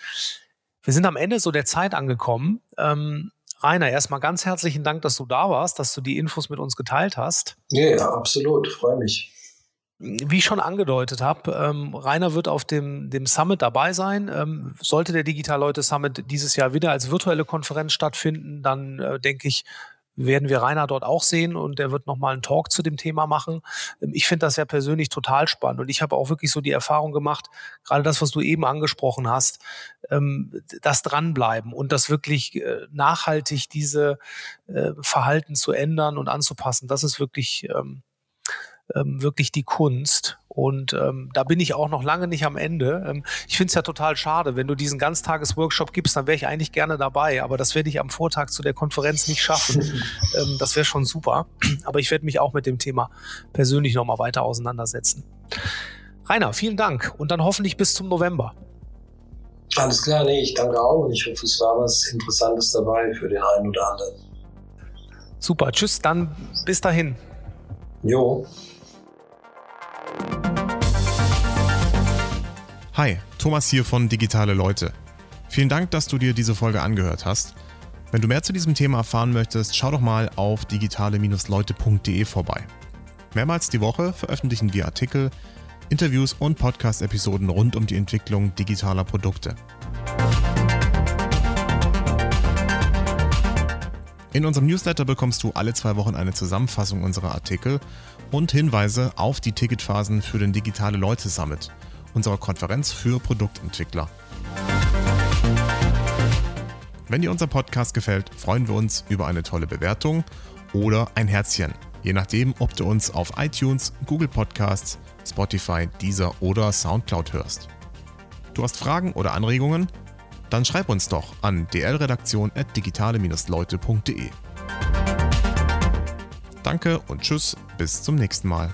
Wir sind am Ende so der Zeit angekommen. Ähm, Rainer, erstmal ganz herzlichen Dank, dass du da warst, dass du die Infos mit uns geteilt hast. Ja, ja absolut, freue mich. Wie ich schon angedeutet habe, ähm, Rainer wird auf dem, dem Summit dabei sein. Ähm, sollte der Digital Leute Summit dieses Jahr wieder als virtuelle Konferenz stattfinden, dann äh, denke ich, werden wir Rainer dort auch sehen und der wird nochmal einen Talk zu dem Thema machen. Ähm, ich finde das ja persönlich total spannend und ich habe auch wirklich so die Erfahrung gemacht, gerade das, was du eben angesprochen hast, ähm, das dranbleiben und das wirklich äh, nachhaltig diese äh, Verhalten zu ändern und anzupassen, das ist wirklich ähm, wirklich die Kunst. Und ähm, da bin ich auch noch lange nicht am Ende. Ähm, ich finde es ja total schade, wenn du diesen Ganztages-Workshop gibst, dann wäre ich eigentlich gerne dabei. Aber das werde ich am Vortag zu der Konferenz nicht schaffen. *laughs* ähm, das wäre schon super. Aber ich werde mich auch mit dem Thema persönlich nochmal weiter auseinandersetzen. Rainer, vielen Dank und dann hoffentlich bis zum November. Alles klar, nee, ich danke auch und ich hoffe, es war was Interessantes dabei für den einen oder anderen. Super, tschüss, dann bis dahin. Jo. Hi, Thomas hier von Digitale Leute. Vielen Dank, dass du dir diese Folge angehört hast. Wenn du mehr zu diesem Thema erfahren möchtest, schau doch mal auf digitale-leute.de vorbei. Mehrmals die Woche veröffentlichen wir Artikel, Interviews und Podcast-Episoden rund um die Entwicklung digitaler Produkte. In unserem Newsletter bekommst du alle zwei Wochen eine Zusammenfassung unserer Artikel und Hinweise auf die Ticketphasen für den Digitale Leute Summit, unserer Konferenz für Produktentwickler. Wenn dir unser Podcast gefällt, freuen wir uns über eine tolle Bewertung oder ein Herzchen, je nachdem, ob du uns auf iTunes, Google Podcasts, Spotify, Deezer oder Soundcloud hörst. Du hast Fragen oder Anregungen? Dann schreib uns doch an dlredaktion.digitale-leute.de. Danke und tschüss, bis zum nächsten Mal.